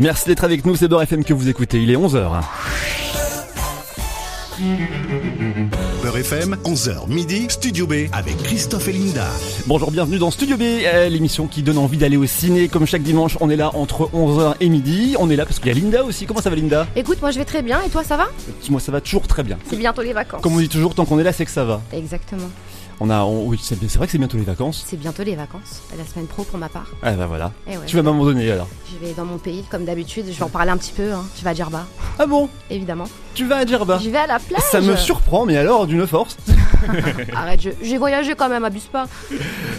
Merci d'être avec nous, c'est Beurre FM que vous écoutez, il est 11h. Beurre FM, 11h midi, Studio B avec Christophe et Linda. Bonjour, bienvenue dans Studio B, euh, l'émission qui donne envie d'aller au ciné. Comme chaque dimanche, on est là entre 11h et midi. On est là parce qu'il y a Linda aussi. Comment ça va Linda? Écoute, moi je vais très bien et toi ça va? Moi ça va toujours très bien. C'est bientôt les vacances. Comme on dit toujours, tant qu'on est là, c'est que ça va. Exactement. On a, oui, c'est vrai que c'est bientôt les vacances. C'est bientôt les vacances. La semaine pro pour ma part. Ah bah voilà. Eh ouais. Tu vas m'abandonner alors. Je vais dans mon pays comme d'habitude. Je vais en parler un petit peu. Hein. Je vais à Djerba, Ah bon? Évidemment. Tu vas à Djerba Je vais à la plage. Ça me surprend, mais alors d'une force. Arrête, je- j'ai voyagé quand même, abuse pas.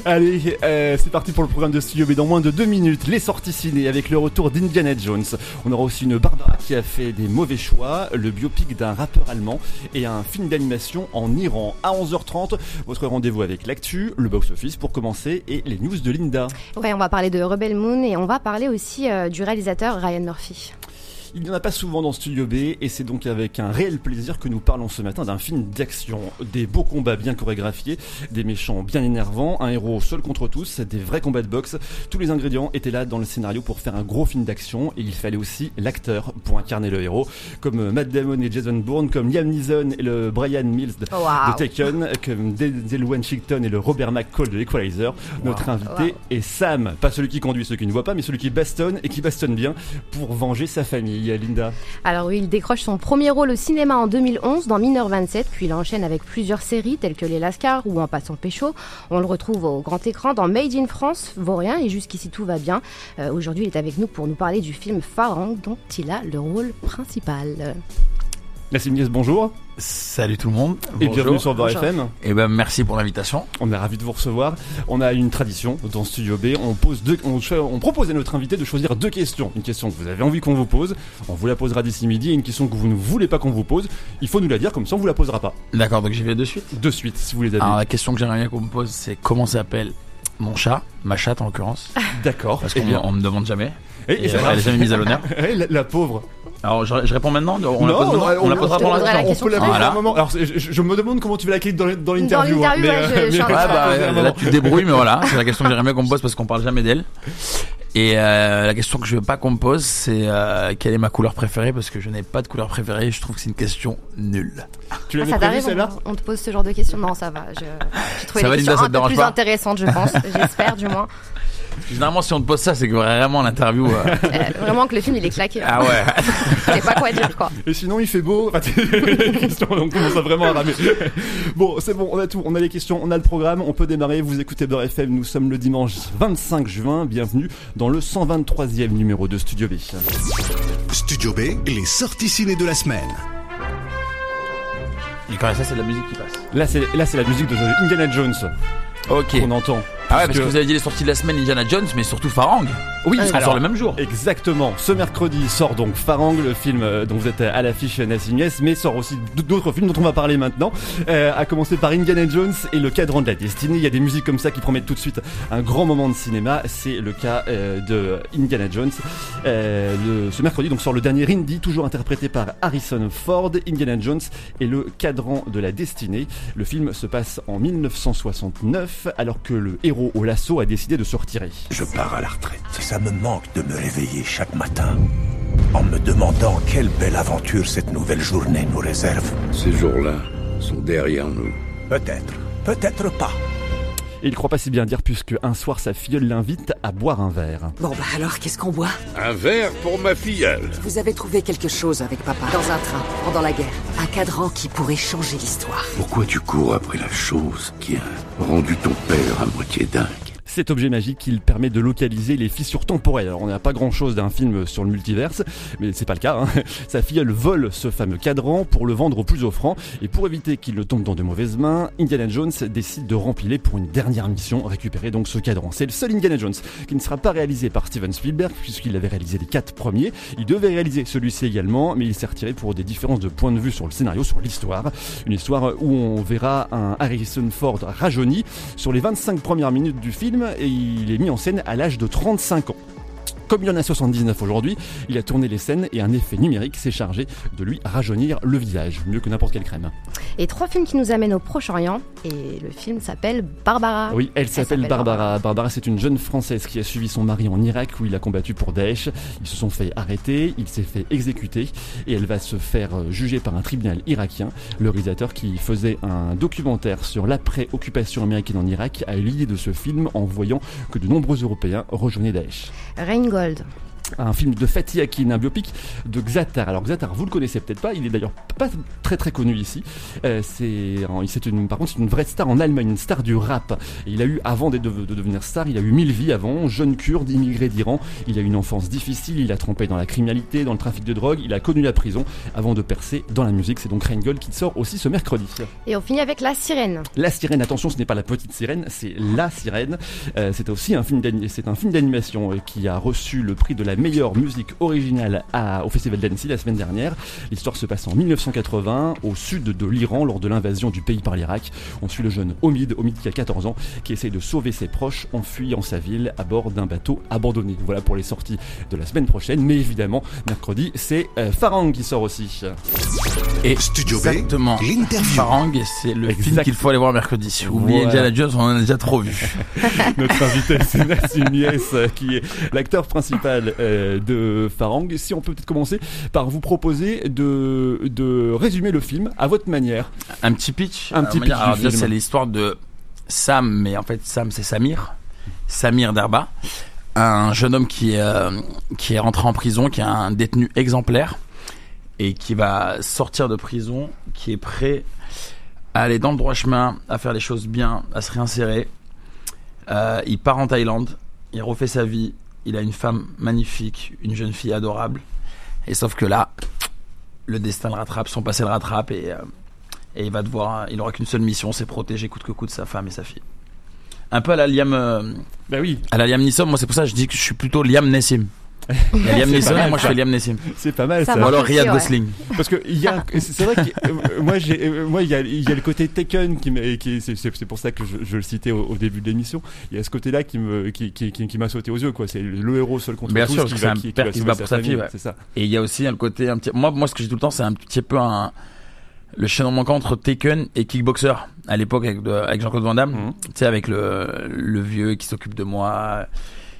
Allez, euh, c'est parti pour le programme de Studio B. Dans moins de deux minutes, les sorties ciné avec le retour d'Indiana Jones. On aura aussi une Barbara qui a fait des mauvais choix, le biopic d'un rappeur allemand et un film d'animation en Iran. À 11h30, votre rendez-vous avec l'actu, le box-office pour commencer et les news de Linda. Ouais, on va parler de Rebel Moon et on va parler aussi euh, du réalisateur Ryan Murphy. Il n'y en a pas souvent dans Studio B et c'est donc avec un réel plaisir que nous parlons ce matin d'un film d'action, des beaux combats bien chorégraphiés, des méchants bien énervants, un héros seul contre tous, des vrais combats de boxe. Tous les ingrédients étaient là dans le scénario pour faire un gros film d'action et il fallait aussi l'acteur pour incarner le héros, comme Matt Damon et Jason Bourne, comme Liam Neeson et le Brian Mills de, de Taken, comme Denzel Washington et le Robert McCall de l'Equalizer. Notre invité Wow. est Sam, pas celui qui conduit, ceux qui ne voient pas, mais celui qui bastonne et qui bastonne bien pour venger sa famille. Alors oui, il décroche son premier rôle au cinéma en 2011 dans Mineur 27, puis il enchaîne avec plusieurs séries telles que Les Lascars ou En passant pécho. On le retrouve au grand écran dans Made in France, Vaurien, et jusqu'ici tout va bien. Euh, Aujourd'hui, il est avec nous pour nous parler du film Farang, dont il a le rôle principal. Nassim Nies, bonjour Salut tout le monde. et bienvenue sur Beurre. FM. Et ben merci pour l'invitation. On est ravis de vous recevoir. On a une tradition dans Studio B. On pose deux, on, propose à notre invité de choisir deux questions. Une question que vous avez envie qu'on vous pose, on vous la posera d'ici midi, et une question que vous ne voulez pas qu'on vous pose. Il faut nous la dire comme ça on vous la posera pas. D'accord, donc j'y vais de suite. De suite, si vous les avez. Alors la question que j'aimerais bien qu'on me pose, c'est comment s'appelle mon chat, ma chatte en l'occurrence, D'accord. parce Eh qu'on on me demande jamais. Et, Et et ça elle va. est jamais mise à l'honneur. Eh, la, la pauvre. Alors je, je réponds maintenant. On la Non, pose maintenant. on- On la on- posera l'instant. la on question peut la après. poser à un Voilà. moment. Alors, je, je me demande comment tu vas la cliquer dans, dans l'interview. Dans l'interview, hein, mais, euh, je mais- Ouais, train bah, là tu te débrouilles, mais voilà, c'est la question que j'aimerais bien qu'on me pose parce qu'on parle jamais d'elle. Et euh, la question que je veux pas qu'on me pose, c'est euh, quelle est ma couleur préférée parce que je n'ai pas de couleur préférée. Je trouve que c'est une question nulle. Tu Ah, l'avais prévu t'arrive, celle-là? on, on te pose ce genre de questions? Non, ça va. je- J'ai trouvé Ça les va, Linda, questions ça un te peu plus pas? intéressantes, je pense. J'espère, du moins. Généralement, si on te pose ça, c'est que vraiment l'interview. euh, Euh, vraiment que le film, il est claqué. Ah ouais. Je sais pas quoi dire, quoi. Et sinon, il fait beau. Enfin, les questions, on commence à vraiment à ramer. Bon, c'est bon, on a tout. On a les questions, on a le programme. On peut démarrer. Vous écoutez Beurre FM. Nous sommes le dimanche 25 juin. Bienvenue dans le 123e numéro de Studio B. Studio B, les sorties ciné de la semaine. Et quand ça, c'est de la musique qui passe. Là, c'est là, c'est la musique de Indiana Jones Ok. qu'on entend. Ah ouais, parce que vous avez dit les sorties de la semaine Indiana Jones, mais surtout Farang. Oui, sont alors, sur le même jour. Exactement. Ce mercredi sort donc Farang, le film euh, dont vous êtes à l'affiche Nassim Nies, mais sort aussi d'autres films dont on va parler maintenant. Euh, à commencer par Indiana Jones et le cadran de la destinée. Il y a des musiques comme ça qui promettent tout de suite un grand moment de cinéma. C'est le cas euh, de Indiana Jones. Euh, le- ce mercredi donc sort le dernier Indy, toujours interprété par Harrison Ford. Indiana Jones et le cadran de la destinée. Le film se passe en 1969 alors que le héros au lasso a décidé de se retirer. Je pars à la retraite. Ça me manque de me réveiller chaque matin en me demandant quelle belle aventure cette nouvelle journée nous réserve. Ces jours-là sont derrière nous. Peut-être, peut-être pas. Et il croit pas si bien dire puisque un soir sa filleule l'invite à boire un verre. Bon bah alors, qu'est-ce qu'on boit? Un verre pour ma filleule. Vous avez trouvé quelque chose avec papa Dans un train, pendant la guerre. Un cadran qui pourrait changer l'histoire. Pourquoi tu cours après la chose qui a rendu ton père à moitié dingue? Cet objet magique, il permet de localiser les fissures temporelles. Alors, on n'a pas grand chose d'un film sur le multiverse, mais c'est pas le cas. hein. Sa filleule vole ce fameux cadran pour le vendre au plus offrant. Et pour éviter qu'il ne tombe dans de mauvaises mains, Indiana Jones décide de rempiler pour une dernière mission, récupérer donc ce cadran. C'est le seul Indiana Jones qui ne sera pas réalisé par Steven Spielberg, puisqu'il avait réalisé les quatre premiers. Il devait réaliser celui-ci également, mais il s'est retiré pour des différences de point de vue sur le scénario, sur l'histoire. Une histoire où on verra un Harrison Ford rajeuni sur les 25 premières minutes du film et il est mis en scène à l'âge de 35 ans. Comme il en a 79 aujourd'hui, il a tourné les scènes et un effet numérique s'est chargé de lui rajeunir le visage, mieux que n'importe quelle crème. Et trois films qui nous amènent au Proche-Orient. Et le film s'appelle Barbara. Oui, elle s'appelle Barbara. Barbara, c'est une jeune Française qui a suivi son mari en Irak où il a combattu pour Daesh. Ils se sont fait arrêter, il s'est fait exécuter et elle va se faire euh, juger par un tribunal irakien. Le réalisateur qui faisait un documentaire sur l'après-occupation américaine en Irak a eu l'idée de ce film en voyant que de nombreux Européens rejoignaient Daesh. Gold. Un film de Fatih Akin, un biopic de Xatar. Alors Xatar, vous le connaissez peut-être pas, il est d'ailleurs pas très très connu ici. Euh, c'est une, par contre, c'est une vraie star en Allemagne, une star du rap. Et il a eu, avant de, devenir star, il a eu mille vies avant, jeune kurde, immigré d'Iran. Il a eu une enfance difficile, il a trompé dans la criminalité, dans le trafic de drogue, il a connu la prison avant de percer dans la musique. C'est donc Reingold qui sort aussi ce mercredi. Et on finit avec La Sirène. La Sirène, attention, ce n'est pas la petite sirène, c'est La Sirène. Euh, c'est aussi un film d'animation euh, qui a reçu le prix de la meilleure musique originale au Festival d'Annecy la semaine dernière. L'histoire se passe en 1980 au sud de l'Iran lors de l'invasion du pays par l'Irak. On suit le jeune Omid, Omid qui a 14 ans, qui essaye de sauver ses proches en fuyant sa ville à bord d'un bateau abandonné. Voilà pour les sorties de la semaine prochaine, mais évidemment, mercredi, c'est euh, Farang qui sort aussi. Et Studio exactement, Farang, c'est le film qu'il faut aller voir mercredi. Oubliez voilà. Indiana Jones, on en a déjà trop vu. Notre invité, c'est Nassim Yes, qui est l'acteur principal euh, de Farang. Si on peut peut-être commencer par vous proposer de, de résumer le film à votre manière. Un petit pitch. Un petit pitch. C'est l'histoire de Sam, mais en fait, Sam, c'est Samir. Samir Derba. Un jeune homme qui est, euh, qui est rentré en prison, qui est un détenu exemplaire et qui va sortir de prison, qui est prêt à aller dans le droit chemin, à faire les choses bien, à se réinsérer. Euh, il part en Thaïlande, il refait sa vie, il a une femme magnifique, une jeune fille adorable. Et sauf que là, le destin le rattrape, son passé le rattrape et, euh, et il va devoir, il aura qu'une seule mission, c'est protéger coûte que coûte sa femme et sa fille. Un peu à la Liam, euh, bah oui, à la Liam Neeson. Moi, c'est pour ça que je dis que je suis plutôt Liam Nessim. Liam Neeson, moi je fais Liam Nessim. C'est pas mal ça. Ou alors Riyad Gosling. Parce que il y a, c'est vrai que euh, moi j'ai, euh, moi il y a, il y a le côté Taken qui, qui c'est pour ça que je, je le citais au, début de l'émission. Il y a ce côté-là qui me, qui, qui, qui, m'a sauté aux yeux quoi. C'est le héros seul contre Bien tous. Bien sûr, c'est un qui, père qui se bat pour sa fille. Ouais. C'est ça. Et il y a aussi un côté un petit. Moi, moi ce que j'ai tout le temps, c'est un petit peu un le chaînon manquant entre Taken et Kickboxer à l'époque avec, avec Jean-Claude Van Damme. Mhm. Tu sais avec le, le vieux qui s'occupe de moi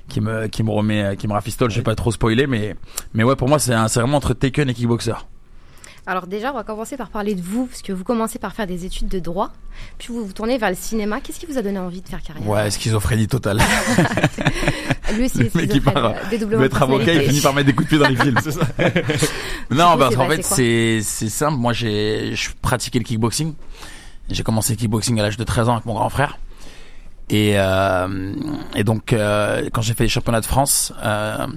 qui me qui me remet qui me rafistole je vais pas trop spoiler mais mais ouais pour moi c'est c'est vraiment entre Taken et Kickboxer alors déjà, on va commencer par parler de vous, parce que vous commencez par faire des études de droit, puis vous vous tournez vers le cinéma. Qu'est-ce qui vous a donné envie de faire carrière Ouais, schizophrénie totale. Lui aussi, le mec qui part, être avocat, il finit par mettre des coups de pied dans les films. ça. non, parce qu'en fait, c'est c'est simple. Moi, j'ai je pratiquais le kickboxing. J'ai commencé le kickboxing à l'âge de 13 ans avec mon grand frère. Et, euh, et donc, euh, quand j'ai fait les championnats de France, euh,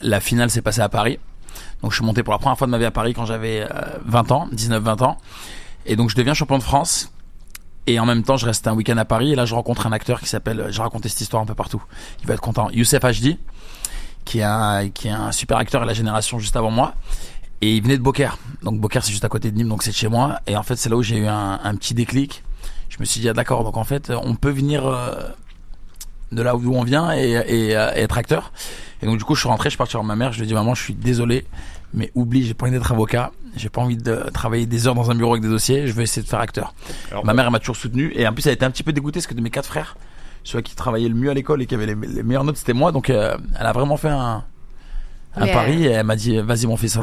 la finale s'est passée à Paris. Donc, je suis monté pour la première fois de ma vie à Paris quand j'avais 20 ans, 19-20 ans. Et donc, je deviens champion de France. Et en même temps, je reste un week-end à Paris. Et là, je rencontre un acteur qui s'appelle, j'ai raconté cette histoire un peu partout. Il va être content. Youssef HD, qui est un, qui est un super acteur à la génération juste avant moi. Et il venait de Beaucaire. Donc, Beaucaire, c'est juste à côté de Nîmes, donc c'est chez moi. Et en fait, c'est là où j'ai eu un petit déclic je me suis dit ah, d'accord donc en fait on peut venir euh, de là où on vient et, et, euh, être acteur. Et donc du coup je suis rentré je suis parti voir ma mère. Je lui ai dit maman je suis désolé mais oublie j'ai pas envie d'être avocat. J'ai pas envie de travailler des heures dans un bureau avec des dossiers. Je vais essayer de faire acteur. Ma mère elle m'a toujours soutenu. Et en plus elle était un petit peu dégoûtée parce que de mes quatre frères celui qui travaillait le mieux à l'école et qui avait les, meilleures notes c'était moi. Donc euh, elle a vraiment fait un un pari et elle m'a dit vas-y mon fils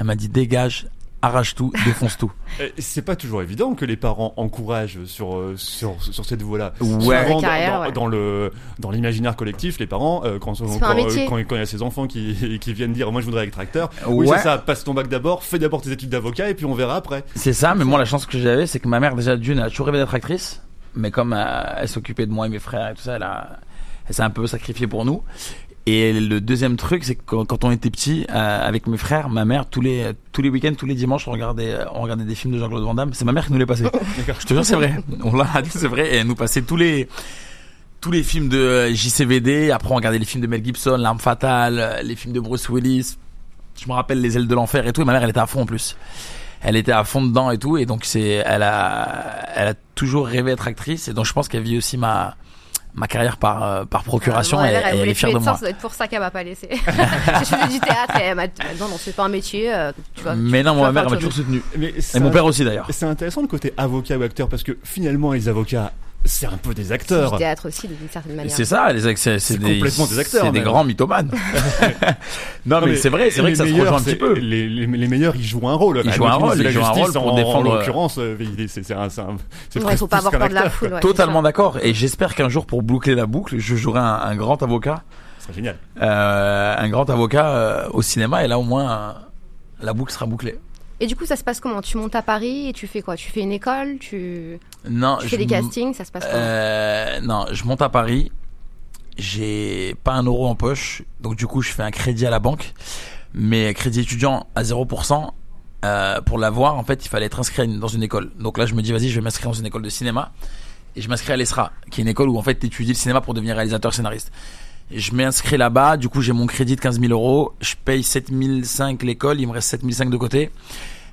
elle m'a dit dégage arrache tout, défonce tout. Euh, c'est pas toujours évident que les parents encouragent sur euh, sur, sur cette voie-là. Ouais. dans, dans, le dans l'imaginaire collectif, les parents euh, quand, quand, quand, il y a ces enfants qui, qui viennent dire moi je voudrais être acteur, oui c'est ça, passe ton bac d'abord, fais d'abord tes études d'avocat et puis on verra après. C'est ça, mais moi la chance que j'avais c'est que ma mère déjà d'une a toujours rêvé d'être actrice, mais comme elle s'occupait de moi et mes frères et tout ça, elle a elle s'est un peu sacrifiée pour nous. Et le deuxième truc, c'est que quand on était petit, euh, avec mes frères, ma mère, tous les tous les week-ends, tous les dimanches, on regardait on regardait des films de Jean-Claude Van Damme. C'est ma mère qui nous les passait. Je te jure, c'est vrai. On l'a dit, c'est vrai. Et elle nous passait tous les tous les films de JCVD. Après, on regardait les films de Mel Gibson, L'arme fatale, les films de Bruce Willis. Je me rappelle les ailes de l'enfer et tout. Et ma mère, elle était à fond en plus. Elle était à fond dedans et tout. Et donc c'est, elle a, elle a toujours rêvé d'être actrice. Et donc je pense qu'elle vit aussi ma ma carrière par euh, par procuration Ah, et, elle, elle elle voulait est fière de moi. Ça doit être pour ça qu'elle m'a pas laissé. J'ai fait du théâtre et elle m'a dit non, non, c'est pas un métier. euh, Tu vois, Mais tu- non, tu ma mère m'a toujours soutenu. Mais Et mon père aussi d'ailleurs. C'est intéressant le côté avocat ou acteur parce que finalement les avocats c'est un peu des acteurs. Du théâtre aussi, d'une certaine manière. C'est ça, les c'est C'est des, complètement des acteurs, C'est des grands mythomanes. non, mais, c'est vrai, c'est vrai que ça se rejoint un petit c'est- peu. Les, les, les meilleurs, ils jouent un rôle. Ils jouent un le rôle, ils jouent un Justice, rôle pour en, défendre- En l'occurrence, euh, c'est c'est un, c'est un, c'est Ouais, faut pas avoir peur de la foule. ouais, c'est Totalement d'accord. Et j'espère qu'un jour, pour boucler la boucle, je jouerai un, un grand avocat, Ce serait génial. euh, un grand avocat euh, au cinéma. Et là, au moins, euh, la boucle sera bouclée. Et du coup, ça se passe comment? Tu montes à Paris et tu fais quoi? Tu fais une école? Tu, Non, tu je fais des castings? Ça se passe comment? Euh, non, je monte à Paris. J'ai pas un euro en poche, donc du coup je fais un crédit à la banque, mais crédit étudiant à 0%. Euh, pour l'avoir, en fait, il fallait être inscrit dans une école. Donc là, je me dis, vas-y, je vais m'inscrire dans une école de cinéma. Et je m'inscris à l'ESRA, qui est une école où en fait tu étudies le cinéma pour devenir réalisateur scénariste. Et je m'inscris là-bas, du coup j'ai mon crédit de 15 000 euros, je paye 7 500 l'école, il me reste 7 500 de côté.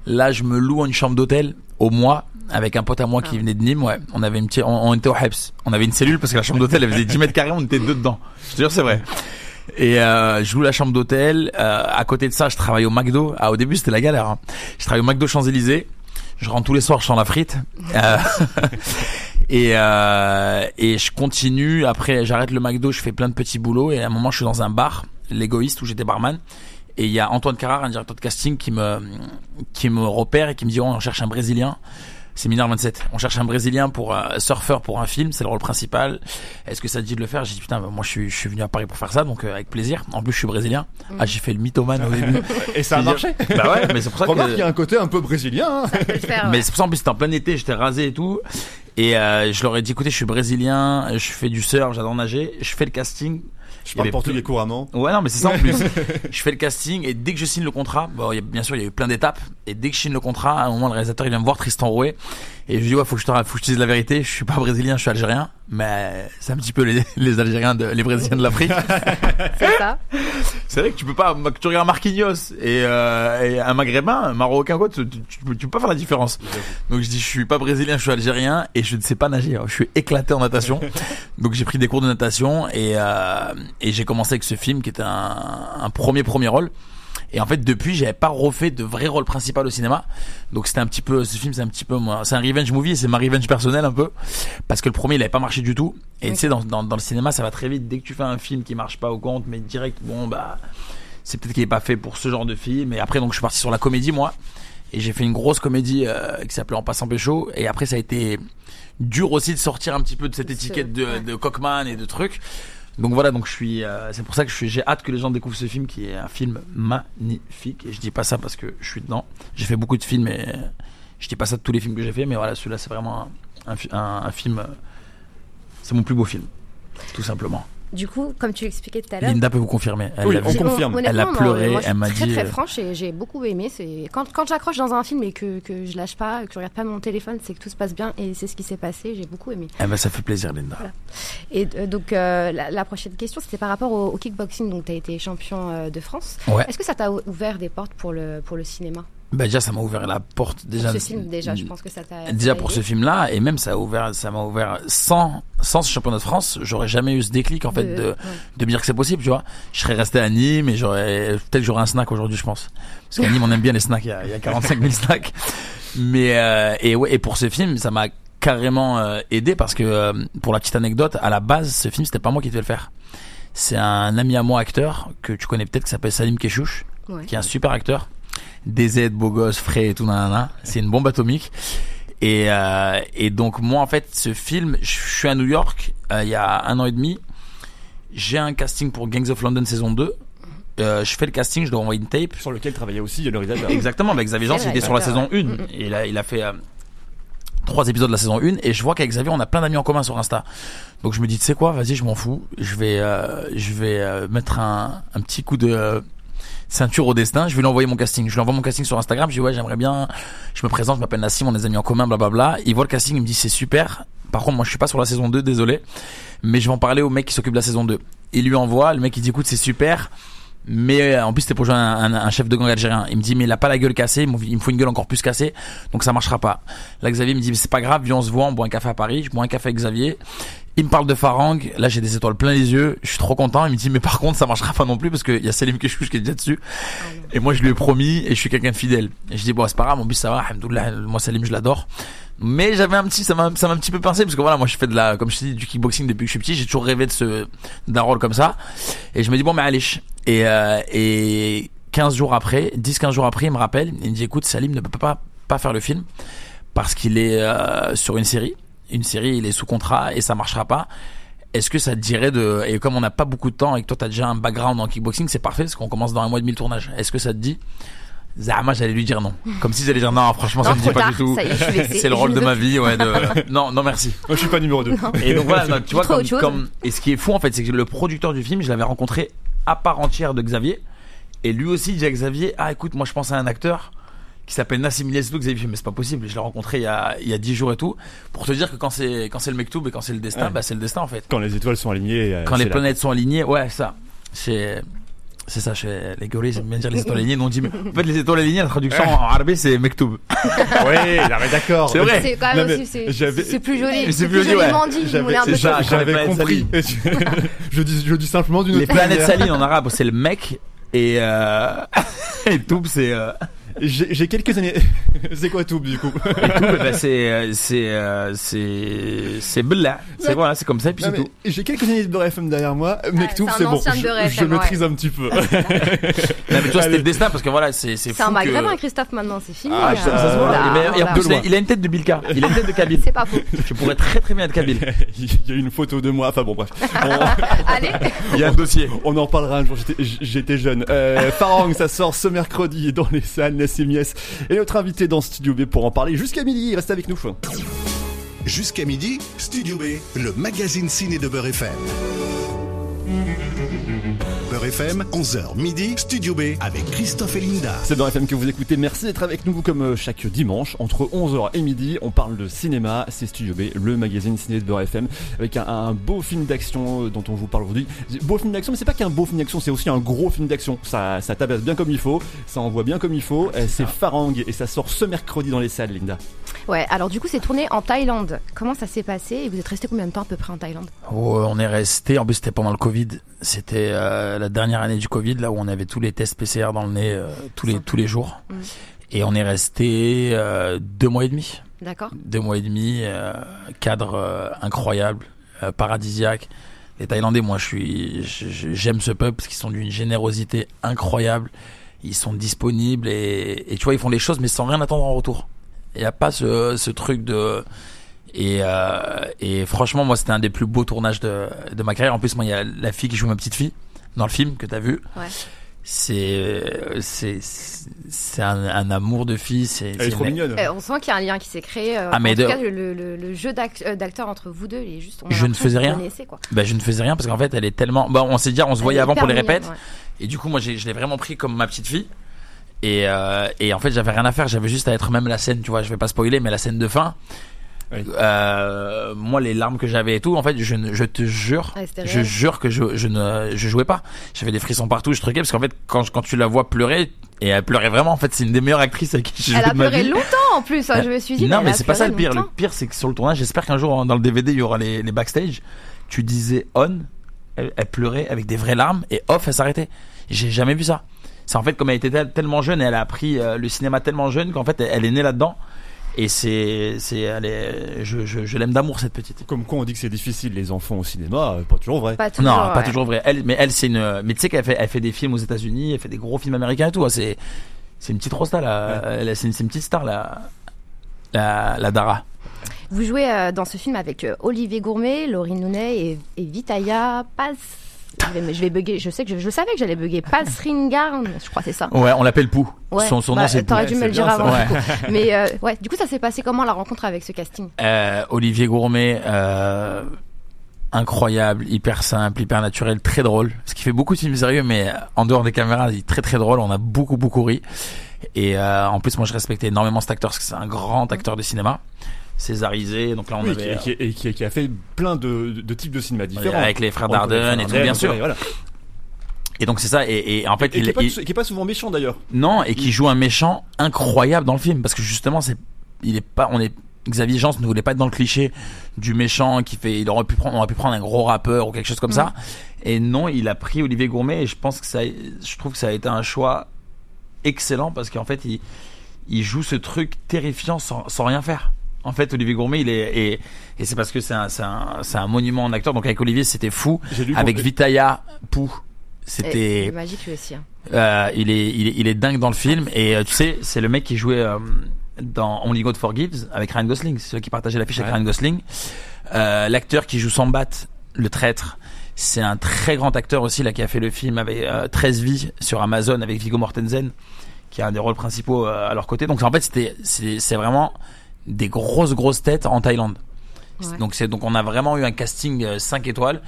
Là, je me loue une chambre d'hôtel au mois avec un pote à moi qui Ah. venait de Nîmes. Ouais, on avait une petite, on, on était au Heps. On avait une cellule parce que la chambre d'hôtel elle faisait 10 mètres carrés, on était deux dedans. Je te jure, c'est vrai. Et euh, je loue la chambre d'hôtel. Euh, à côté de ça, je travaille au McDo. Ah, au début, c'était la galère. hein. Je travaille au McDo Champs Élysées. Je rentre tous les soirs, je sens la frite. Euh, et euh, et je continue. Après, j'arrête le McDo, je fais plein de petits boulots. Et à un moment, je suis dans un bar, l'égoïste, où j'étais barman. Et il y a Antoine Carrard, un directeur de casting, qui me qui me repère et qui me dit oh, on cherche un Brésilien. C'est mineur 27. On cherche un Brésilien pour euh, surfeur pour un film, c'est le rôle principal. Est-ce que ça te dit de le faire? J'ai dit putain, bah, moi je suis, je suis venu à Paris pour faire ça, donc euh, avec plaisir. En plus, je suis brésilien. Ah, j'ai fait le mythomane au début. Et ça a marché? bah ouais, mais c'est pour ça Remarque, il y que. a un côté un peu brésilien. hein. Ça peut le faire. Mais c'est pour ça en plus c'était en plein été, j'étais rasé et tout. Et euh, je leur ai dit écoutez, je suis brésilien, je fais du surf, j'adore nager, je fais le casting. Je parle portugais couramment. Ouais, non, mais c'est ça en plus. je fais le casting et dès que je signe le contrat, bon, il y a, bien sûr, il y a eu plein d'étapes. Et dès que je signe le contrat, à un moment, le réalisateur, il vient me voir, Tristan Rouet. Et je lui dis, ouais, faut que je te, faut que je te dise la vérité. Je suis pas brésilien, je suis algérien. Mais c'est un petit peu les, les Algériens, de, les Brésiliens de l'Afrique. C'est ça. c'est vrai que tu peux pas, que tu regardes Marquinhos et, euh, et un Maghrébin, un Marocain, quoi, tu, tu, tu peux, tu peux pas faire la différence. Donc je dis, je suis pas brésilien, je suis algérien et je ne sais pas nager. Je suis éclaté en natation. Donc j'ai pris des cours de natation et, euh, et j'ai commencé avec ce film qui était un, un premier premier rôle. Et en fait, depuis, j'avais pas refait de vrai rôle principal au cinéma. Donc c'était un petit peu, ce film, c'est un petit peu, moi, c'est un revenge movie, c'est ma revenge personnelle un peu, parce que le premier, il avait pas marché du tout. Et tu sais, dans, dans, dans le cinéma, ça va très vite. Dès que tu fais un film qui marche pas au compte, mais direct, bon bah, c'est peut-être qu'il est pas fait pour ce genre de film. Et après, donc, je suis parti sur la comédie, moi, et j'ai fait une grosse comédie euh, qui s'appelait En passant pécho. Et après, ça a été dur aussi de sortir un petit peu de cette Ce- étiquette de, de Cockman et de trucs. Donc voilà, donc je suis, euh, c'est pour ça que je suis, j'ai hâte que les gens découvrent ce film qui est un film magnifique. Et je dis pas ça parce que je suis dedans. J'ai fait beaucoup de films et je dis pas ça de tous les films que j'ai fait, mais voilà, celui-là c'est vraiment un film. euh, C'est mon plus beau film, tout simplement. Du coup, comme tu l'expliquais tout à l'heure. Linda peut vous confirmer. Elle Oui, on confirme. Elle a pleuré, moi, je suis elle m'a très, dit, Très euh, franche et j'ai beaucoup aimé. C'est quand, quand j'accroche dans un film et que, que je lâche pas, que je regarde pas mon téléphone, c'est que tout se passe bien et c'est ce qui s'est passé. J'ai beaucoup aimé. Eh ben, ça fait plaisir, Linda. Et euh, donc euh, la, la prochaine question, c'était par rapport au, au kickboxing. Donc tu as été champion euh, de France. Ouais. Est-ce que ça t'a ou- ouvert des portes pour le pour le cinéma? Bah déjà, ça m'a ouvert la porte déjà. Pour ce film déjà, je pense que ça t'a. Déjà pour ce film-là, et même ça a ouvert, ça m'a ouvert sans sans ce championnat de France, j'aurais jamais eu ce déclic en fait De- de ouais. de me dire que c'est possible, tu vois. Je serais resté à Nîmes et j'aurais peut-être que j'aurais un snack aujourd'hui, je pense. Parce qu'à Nîmes on aime bien les snacks, il y a, il y a 45 000 snacks. Mais euh, et ouais, et pour ce film, ça m'a carrément euh, aidé parce que euh, pour la petite anecdote, à la base, ce film c'était pas moi qui devais le faire. C'est un ami à moi acteur que tu connais peut-être qui s'appelle Salim Keshouch Ouais. qui est un super acteur. DZ, beau gosse, frais et tout, nanana. C'est une bombe atomique. Et, euh, et donc moi en fait ce film, je suis à New York euh, il y a un an et demi. J'ai un casting pour Gangs of London saison 2. Euh, je fais le casting, je dois envoyer une tape. Sur lequel travaillait aussi le réalisateur. Exactement, avec Xavier Jean, il était sur la saison 1. ouais. Mm, mm. Et là, il a fait euh, trois épisodes de la saison 1. Et je vois qu'avec Xavier, on a plein d'amis en commun sur Insta. Donc je me dis, tu sais quoi, vas-y, je m'en fous. Je vais, euh, je vais euh, mettre un, un petit coup de euh, ceinture au destin. Je vais lui envoyer mon casting. Je lui envoie mon casting sur Instagram. Je dis, ouais, j'aimerais bien. Je me présente, je m'appelle Nassim, on est amis en commun, blablabla. Il voit le casting, il me dit, c'est super. Par contre, moi, je suis pas sur la saison 2, désolé. Mais je vais en parler au mec qui s'occupe de la saison 2. Il lui envoie, le mec, il dit, écoute, c'est super. Mais euh, en plus c'était pour jouer un, un- chef de gang algérien. Il me dit mais il a pas la gueule cassée, il me faut une gueule encore plus cassée, donc ça marchera pas. Là Xavier me dit c'est pas grave, viens on se voit, on boit un café à Paris, je bois un café avec Xavier Il me parle de Farang, là j'ai des étoiles plein les yeux, je suis trop content. Il me dit mais par contre ça marchera pas non plus parce qu'il y a Salim Keshkouch qui est déjà dessus. Et moi je lui ai promis et je suis quelqu'un de fidèle. Et je dis bon c'est pas grave, mon but ça va, moi Salim je l'adore. Mais j'avais un petit, ça m'a, ça m'a un petit peu pincé parce que voilà, moi je fais de la, comme je dis, du kickboxing depuis que je suis petit, j'ai toujours rêvé de ce, d'un rôle comme ça. Et je me dis bon mais allez. Et, euh, et 15 jours après, 10-15 jours après, il me rappelle, il me dit écoute Salim ne peut pas, pas faire le film parce qu'il est euh, sur une série une série, il est sous contrat et ça marchera pas. Est-ce que ça te dirait de et comme on n'a pas beaucoup de temps et que toi t'as déjà un background en kickboxing, c'est parfait parce qu'on commence dans un mois et demi le tournage. Est-ce que ça te dit? Zahama, j'allais lui dire non. Comme si j'allais dire non, franchement, ça me dit pas du tout. C'est le rôle de ma vie, ouais. De... non, non, merci. Moi, je suis pas numéro 2. Et donc voilà, tu vois, comme, comme, et ce qui est fou, en fait, c'est que le producteur du film, je l'avais rencontré à part entière de Xavier. Et lui aussi dit à Xavier, ah, écoute, moi, je pense à un acteur qui s'appelle Nassim que vous avez vu mais c'est pas possible je l'ai rencontré il y a il y a 10 jours et tout pour te dire que quand c'est quand c'est le Mektoub et quand c'est le destin bah c'est le destin en fait quand les étoiles sont alignées euh, quand les planètes sont alignées ouais ça c'est c'est ça, chez les gorilles, j'aime bien dire les étoiles alignées. Non, on dit, mais en fait, les étoiles alignées, la traduction en arabe, c'est Mektoub. oui, d'accord. C'est vrai. C'est quand même c'est plus joli. C'est plus, joli, ouais. J'avais compris. je dis, je dis simplement d'une Les planètes salines en arabe, c'est le mec. Et, euh, et Toub, c'est, euh, j'ai quelques années. c'est quoi tout du coup? Bah, C'est euh, c'est euh, c'est c'est C'est voilà, c'est comme ça et puis c'est tout. J'ai quelques années de Beurre FM derrière moi. mais tout c'est bon. Je, je maîtrise un petit peu. non mais toi c'était le destin parce que voilà c'est c'est. C'est un maghrébin Christophe maintenant, c'est fini. Ah, ça, se voit. Et, en plus il a une tête de Bilka. Il a une tête de Kabyle. C'est pas faux. Je pourrais très très bien être Kabyle. Il y a une photo de moi. Enfin bon bref. Allez. Il y a un dossier. On en parlera un jour. J'étais jeune. Euh, Farang, ça sort ce mercredi dans les salles. Et notre invité dans Studio B pour en parler jusqu'à midi. Restez avec nous. Jusqu'à midi, Studio B, le magazine ciné de Beurre FM. FM, 11h midi, Studio B avec Christophe et Linda. C'est Beurre FM que vous écoutez. Merci d'être avec nous comme euh, chaque dimanche entre 11h et midi. On parle de cinéma. C'est Studio B, le magazine ciné de Beurre FM avec un, beau film d'action euh, dont on vous parle aujourd'hui. Beau film d'action, mais c'est pas qu'un beau film d'action, c'est aussi un gros film d'action. Ça, ça tabasse bien comme il faut, ça envoie bien comme il faut. Euh, c'est Farang et ça sort ce mercredi dans les salles, Linda. Ouais, alors du coup, c'est tourné en Thaïlande. Comment ça s'est passé et vous êtes resté combien de temps à peu près en Thaïlande? Oh, On est resté, en plus c'était pendant le Covid. C'était la dernière année du Covid, là où on avait tous les tests PCR dans le nez euh, tous, les, tous les jours. Mm. Et on est resté euh, deux mois et demi. D'accord. Deux mois et demi, euh, cadre incroyable, paradisiaque. Les Thaïlandais, moi, je suis, j'aime ce peuple parce qu'ils sont d'une générosité incroyable. Ils sont disponibles et, et, tu vois, ils font les choses mais sans rien attendre en retour. Il n'y a pas ce, ce truc de et, euh, et franchement, moi, c'était un des plus beaux tournages de, de ma carrière. En plus, moi, il y a la fille qui joue ma petite fille dans le film que t'as vu. Ouais. C'est c'est c'est un, un, amour de fille. C'est elle est, trop mignonne. Euh, on sent qu'il y a un lien qui s'est créé. Euh, ah, mais en tout cas, le, le, le jeu euh, d'acteur entre vous deux, il est juste. je ne faisais rien. Quoi. Ben, je ne faisais rien parce qu'en fait, elle est tellement. Bon, on s'est dit, on se voyait avant pour les répètes. Et du coup, moi, je l'ai vraiment pris comme ma petite fille. Et, euh, et en fait, j'avais rien à faire. J'avais juste à être même la scène. Tu vois, je vais pas spoiler, mais la scène de fin. Euh, moi, les larmes que j'avais et tout, en fait, je, je te jure, je jure que je, je ne je jouais pas. J'avais des frissons partout, je truquais parce qu'en fait, quand, quand tu la vois pleurer, et elle pleurait vraiment. En fait, c'est une des meilleures actrices avec qui j'ai joué de ma vie. Elle a pleuré longtemps en plus. Hein, je me suis dit. Non, mais, c'est pas ça le pire. Le pire, c'est que sur le tournage, j'espère qu'un jour dans le DVD, il y aura les, les backstage. Tu disais on, elle, pleurait avec des vraies larmes et off, elle s'arrêtait. J'ai jamais vu ça. C'est en fait comme elle était tellement jeune et elle a appris euh, le cinéma tellement jeune qu'en fait elle est née là-dedans. Et c'est, c'est, je, je, je l'aime d'amour cette petite. Comme quoi on dit que c'est difficile les enfants au cinéma, euh, pas toujours vrai. Pas toujours, non, pas toujours vrai. Elle, mais elle c'est une, mais tu sais qu'elle fait, elle fait des films aux États-Unis, elle fait des gros films américains et tout. Hein. C'est, c'est une petite rosta là. c'est, une, petite star là, la, la Dara. Vous jouez euh, dans ce film avec euh, Olivier Gourmet, Laurie Nounet et, et Vitaya Paz je vais, bugger. Je sais que je, savais que j'allais bugger. Pasringarn, je crois c'est ça. Ouais, on l'appelle Pou. Son, son nom bah, c'est T'aurais dû me le dire avant. Mais euh, ouais, du coup ça s'est passé comment la rencontre avec ce casting? Euh, Olivier Gourmet, euh, incroyable, hyper simple, hyper naturel, très drôle. Parce qu'il fait beaucoup de films sérieux, mais en dehors des caméras, il est très très drôle. On a beaucoup beaucoup ri. Et en plus, moi je respectais énormément cet acteur parce que c'est un grand acteur de cinéma césarisé. Donc là, on avait. Et qui, qui, a fait plein de, de, types de cinéma différents. Avec les frères Dardenne et tout, bien sûr. Et donc c'est ça. Et, en fait, il, est pas, qui est pas souvent méchant d'ailleurs. Non, et qui joue un méchant incroyable dans le film parce que justement, c'est, il est pas, on est Xavier Jean ne voulait pas être dans le cliché du méchant qui fait. Il aurait pu prendre, on aurait pu prendre un gros rappeur ou quelque chose comme ça. Et non, il a pris Olivier Gourmet et je pense que ça, je trouve que ça a été un choix excellent parce qu'en fait, il, il joue ce truc terrifiant sans, sans rien faire. En fait, Olivier Gourmet, il est et, et c'est parce que c'est un, monument en acteur. Donc avec Olivier, c'était fou. Avec Vitaya Pou, c'était magique lui aussi. hein. euh, il, est, il, est, il est dingue dans le film et euh, tu sais c'est le mec qui jouait euh, dans Only God Forgives avec Ryan Gosling c'est celui qui partageait l'affiche avec. Ryan Gosling euh, l'acteur qui joue Sambat le traître c'est un très grand acteur aussi là qui a fait le film avec euh, 13 vies sur Amazon avec Viggo Mortensen qui a un des rôles principaux euh, à leur côté donc en fait c'était c'est c'est vraiment des grosses grosses têtes en Thaïlande. Ouais. donc c'est donc on a vraiment eu un casting 5 étoiles.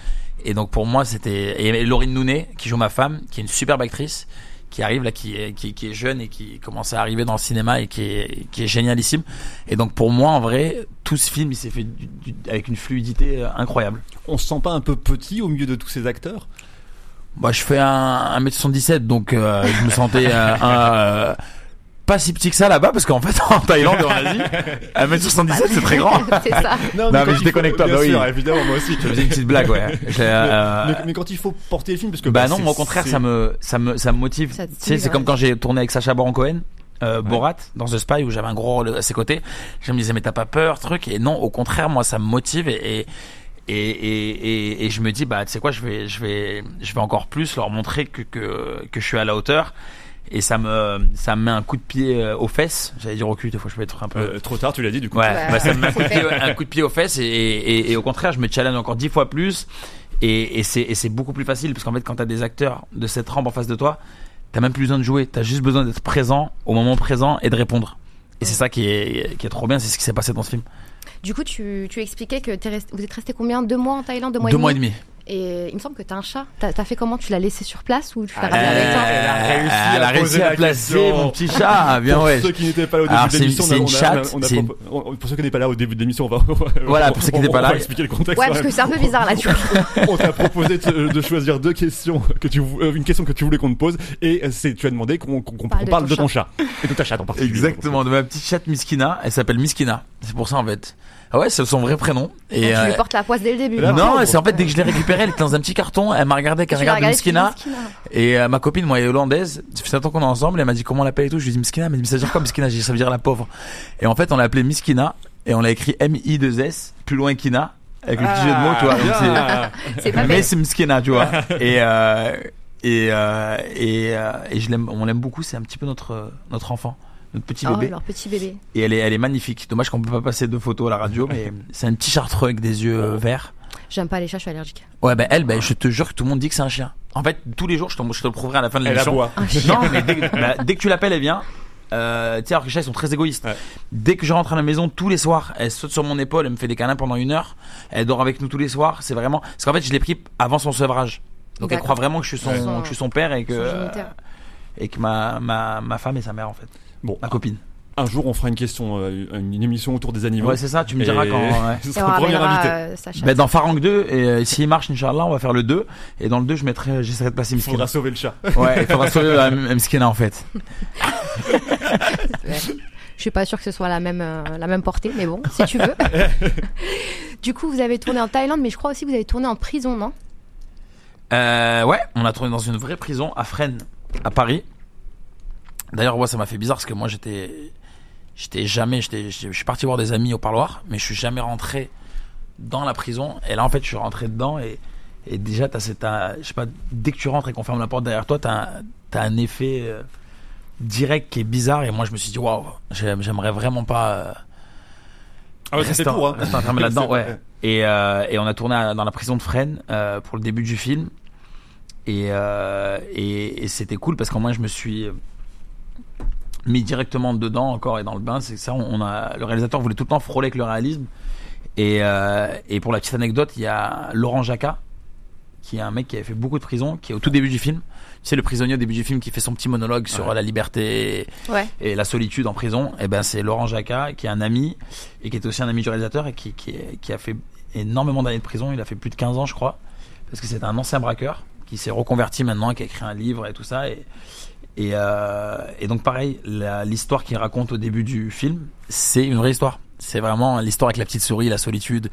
Et donc pour moi c'était et Laurine Nounet qui joue ma femme qui est une superbe actrice qui arrive là qui est qui, qui est jeune et qui commence à arriver dans le cinéma et qui est qui est génialissime. Et donc pour moi en vrai tout ce film il s'est fait du- du- avec une fluidité euh, incroyable. On se sent pas un peu petit au milieu de tous ces acteurs? Moi je fais un 1m77 donc euh, je me sentais euh, un, euh, pas si petit que ça là-bas parce qu'en fait en Thaïlande et en Asie 1m77 c'est très grand c'est ça. Non, mais je il déconne avec toi, bien bah oui. sûr, évidemment, moi aussi. je faisais une petite blague ouais euh, mais, mais quand il faut porter le film, parce que bah non, c'est- moi au contraire, ça me, ça me, ça me motive. Tu sais, c'est comme quand j'ai tourné avec Sacha Baron Cohen, euh, Borat, dans The Spy, où j'avais un gros rôle à ses côtés. Je me disais, mais t'as pas peur, truc? Et non, au contraire, moi, ça me motive et, et, et, et, et- et je me dis, bah, tu sais quoi, je vais, je vais, je vais encore plus leur montrer que, que, que je suis à la hauteur. Et ça me, ça me met un coup de pied euh, aux fesses. J'allais dire au cul, des fois je peux être un peu. Euh, trop tard, tu l'as dit du coup. Ouais, bah, ça me met un coup, de pied, un coup de pied aux fesses et, et, et au contraire, je me challenge encore dix fois plus. Et, et c'est et c'est beaucoup plus facile parce qu'en fait, quand t'as des acteurs de cette rampe en face de toi, t'as même plus besoin de jouer. T'as juste besoin d'être présent au moment présent et de répondre. Et c'est ça qui est, qui est trop bien, c'est ce qui s'est passé dans ce film. Du coup, tu, tu expliquais que t'es resté- vous êtes resté combien? Deux mois en Thaïlande Deux mois Deux et mois et demi? demi. Et il me semble que t'as un chat. T'as as fait comment? Tu l'as laissé sur place ou tu l'as Ah, ramené avec toi? elle a réussi Elle à a réussi poser à la placer question. mon petit chat. Bien pour ouais. ceux qui n'étaient pas là au début de l'émission, c'est on a- une on on on- pour ceux qui n'étaient pas là au début de l'émission, on va. Voilà, pour ceux qui on- n'étaient pas on là. va expliquer le contexte. Ouais, parce que c'est un peu bizarre là, tu vois. on t'a proposé de, de choisir deux questions que tu vou- euh, une question que tu voulais qu'on te pose et c'est tu as demandé qu'on Parle on de parle ton de ton chat et de ta chatte en particulier. Exactement, de ma petite chatte Miskina. Elle s'appelle Miskina. C'est pour ça en fait. Ah ouais, c'est son vrai prénom. Et Donc, tu euh, lui portes la poisse dès le début. là, non, c'est en fait dès que je l'ai récupérée, elle était dans un petit carton. Elle m'a regardé, regarde regardé, tu dis, Miskina. Et euh, ma copine, moi, elle est hollandaise. Ça fait 7 ans qu'on est ensemble. Elle m'a dit comment on l'appelle et tout. Je lui ai dit Miskina. Elle m'a dit mais ça veut dire quoi Miskina? J'ai dit ça veut dire la pauvre. Et en fait, on l'a appelée Miskina et on l'a écrit M-I-2-S, plus loin Kina, avec le petit jeu de mots, tu vois. C'est- pas mais c'est Miskina, tu vois. et euh, et euh, et, euh, et je l'aime, on l'aime beaucoup. C'est un petit peu notre notre enfant, notre petit Oh, bébé. leur petit bébé. Et elle est elle est magnifique. Dommage qu'on peut pas passer de photos à la radio, mais c'est un petit chartreux avec des yeux euh, verts. J'aime pas les chats, je suis allergique. Ouais, ben elle, ben je te jure que tout le monde dit que c'est un chien. En fait, tous les jours, je te, je te le prouverai à la fin de Elle l'émission. aboie. Un chien. Non, mais dès, que- bah, dès que tu l'appelles, elle vient. Euh, tu sais, alors que les chats, ils sont très égoïstes. Ouais. Dès que je rentre à la maison, tous les soirs, elle saute sur mon épaule, elle me fait des câlins pendant une heure. Elle dort avec nous tous les soirs. C'est vraiment. Parce qu'en fait, je l'ai pris avant son sevrage. Donc elle croit vraiment que je suis son, Ouais. que je suis son père et que, Son et que ma, ma, ma femme est sa mère, en fait. Bon, Ma copine. un jour on fera une question, euh, une émission autour des animaux. Ouais, c'est ça, tu me diras Et- quand. ouais. Ce sera le premier invité. euh. Ben, dans Farang 2, et euh, s'il marche, Inch'Allah, on va faire le 2. Et dans le 2, je mettrai, j'essaierai de placer Il Miskina. faudra sauver le chat. Ouais, il faudra sauver la Miskina, en fait. Je suis pas sûre que ce soit la même, euh, la même portée, mais bon, si tu veux. du coup, vous avez tourné en Thaïlande, mais je crois aussi que vous avez tourné en prison, non? Euh, ouais, on a tourné dans une vraie prison à Fresnes, à Paris. D'ailleurs, ouais, ça m'a fait bizarre parce que moi, j'étais, j'étais jamais, j'étais, je suis parti voir des amis au parloir, mais je suis jamais rentré dans la prison. Et là, en fait, je suis rentré dedans et, et déjà, t'as cette, je sais pas, dès que tu rentres et qu'on ferme la porte derrière toi, t'as, un- t'as un effet euh, direct qui est bizarre. Et moi, je me suis dit, waouh, j'aime- j'aimerais vraiment pas. euh, Ah ouais, c'était tout, hein. enfermé là-dedans, ouais. Et, euh, et on a tourné à- dans la prison de Fresnes pour le début du film. Et, et, et c'était cool parce qu'en moins je me suis mis directement dedans encore et dans le bain. C'est ça, on a le réalisateur voulait tout le temps frôler avec le réalisme. Et, euh, et pour la petite anecdote, il y a Laurent Jacquat, qui est un mec qui avait fait beaucoup de prison, qui est au tout début du film. Tu sais, le prisonnier au début du film qui fait son petit monologue sur Ouais. la liberté Ouais. et la solitude en prison, et ben c'est Laurent Jacquat qui est un ami et qui est aussi un ami du réalisateur et qui, qui a fait énormément d'années de prison. Il a fait plus de 15 ans, je crois, parce que c'est un ancien braqueur qui s'est reconverti maintenant, qui a écrit un livre et tout ça. Et, et, euh, et donc pareil, l'histoire qu'il raconte au début du film, c'est une vraie histoire. C'est vraiment l'histoire avec la petite souris, la solitude,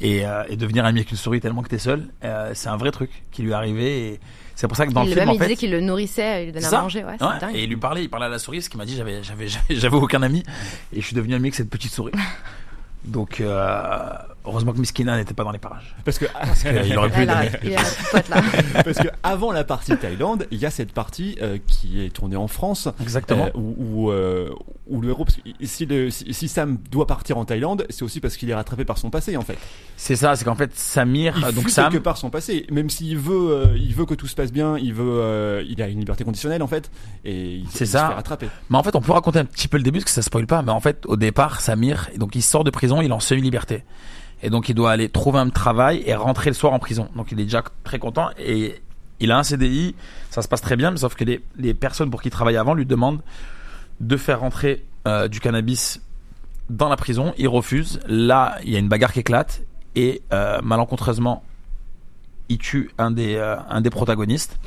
et, euh, et, devenir ami avec une souris tellement que t'es seul. Euh, c'est un vrai truc qui lui est arrivé. Et c'est pour ça que dans il le film, même, en il fait, disait qu'il le nourrissait, il lui donnait à manger. Ouais, ouais, dingue. et il lui parlait, il parlait à la souris, ce qui m'a dit j'avais, j'avais, j'avais aucun ami, et je suis devenu ami avec cette petite souris. Donc, euh, heureusement que Miskina n'était pas dans les parages. Parce que, Parce qu'il aurait pu il a pote là. parce que avant la partie Thaïlande, il y a cette partie euh, qui est tournée en France. Exactement. Euh, où, où, euh, où le héros, parce que si, le- si, si Sam doit partir en Thaïlande, c'est aussi parce qu'il est rattrapé par son passé en fait. C'est ça, c'est qu'en fait, Samir, Il donc Sam, quelque part son passé, même s'il veut, euh, il veut que tout se passe bien, il veut, euh, il a une liberté conditionnelle en fait, et il, C'est il ça. se fait rattraper. Mais en fait, on peut raconter un petit peu le début parce que ça spoil pas. Mais en fait, au départ, Samir, donc il sort de prison, il est en semi-liberté. Et donc, il doit aller trouver un travail et rentrer le soir en prison. Donc, il est déjà très content et il a un CDI. Ça se passe très bien, mais sauf que les, les personnes pour qui il travaillait avant lui demandent de faire rentrer euh, du cannabis dans la prison. Il refuse. Là, il y a une bagarre qui éclate et euh, malencontreusement, il tue un des, euh, un des protagonistes.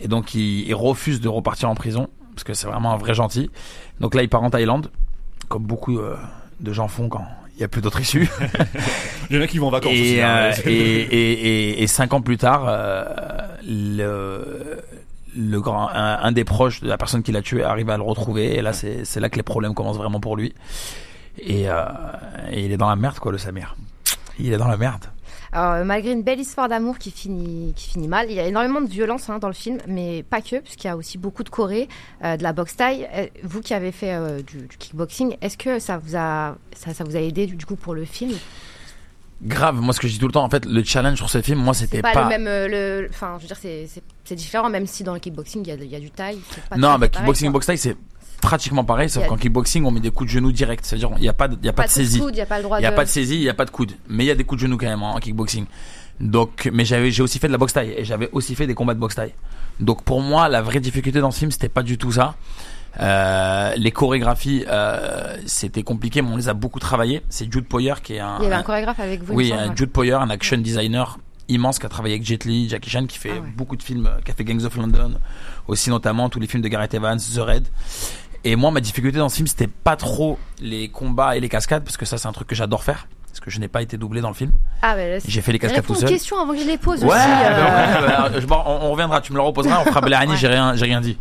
Et donc, il, il refuse de repartir en prison parce que c'est vraiment un vrai gentil. Donc là, il part en Thaïlande, comme beaucoup de gens font quand il y a plus d'autres issues. Il y en a qui vont en vacances aussi. et, hein. euh, et, et, et, et cinq ans plus tard, euh, le, le grand, un, un des proches de la personne qui l'a tué arrive à le retrouver. Et là, c'est c'est là que les problèmes commencent vraiment pour lui. Et, euh, et il est dans la merde, quoi, le Samir. Il est dans la merde. Alors, euh, malgré une belle histoire d'amour qui finit, qui finit mal, il y a énormément de violence hein, dans le film, mais pas que, puisqu'il y a aussi beaucoup de Corée, euh, de la boxe taille. Euh, vous qui avez fait euh, du, du kickboxing, est-ce que ça vous a, ça, ça vous a aidé du, coup pour le film? Grave, moi ce que je dis tout le temps, en fait, le challenge sur ce film, moi c'était pas. pas, le même, euh, le, enfin, je veux dire, c'est- différent, même si dans le kickboxing il y y a du taille. pas Non, à bah, kickboxing et boxe taille, c'est pratiquement pareil, sauf qu'en kickboxing, on met des coups de genoux direct. C'est-à-dire, il n'y a pas de, il y a pas, de saisie. il y a pas le droit Il n'y a de- pas de saisie, il n'y a pas de coude. Mais il y a des coups de genoux quand même en kickboxing. Donc, mais j'avais, j'ai aussi fait de la boxe taille et j'avais aussi fait des combats de boxe taille. Donc pour moi, la vraie difficulté dans ce film, c'était pas du tout ça. Euh, les chorégraphies, euh, c'était compliqué, mais on les a beaucoup travaillé. C'est Jude Poyer qui est un, Il y avait un- chorégraphe avec vous. oui, un. Jude Poyer, un action designer immense qui a travaillé avec Jet Li, Jackie Chan, qui fait Ah ouais. beaucoup de films, euh, qui a fait Gangs of London, aussi notamment tous les films de Gareth Evans, The Red. Et moi, ma difficulté dans ce film, c'était pas trop les combats et les cascades, parce que ça, c'est un truc que j'adore faire, parce que je n'ai pas été doublé dans le film. Ah, bah, J'ai fait les cascades tout seul. questions avant que je les pose Ouais, aussi. bah euh, ouais, bah, bon, on, on reviendra, tu me le reposeras, on fera Blairani, Ouais. j'ai rien, j'ai rien dit.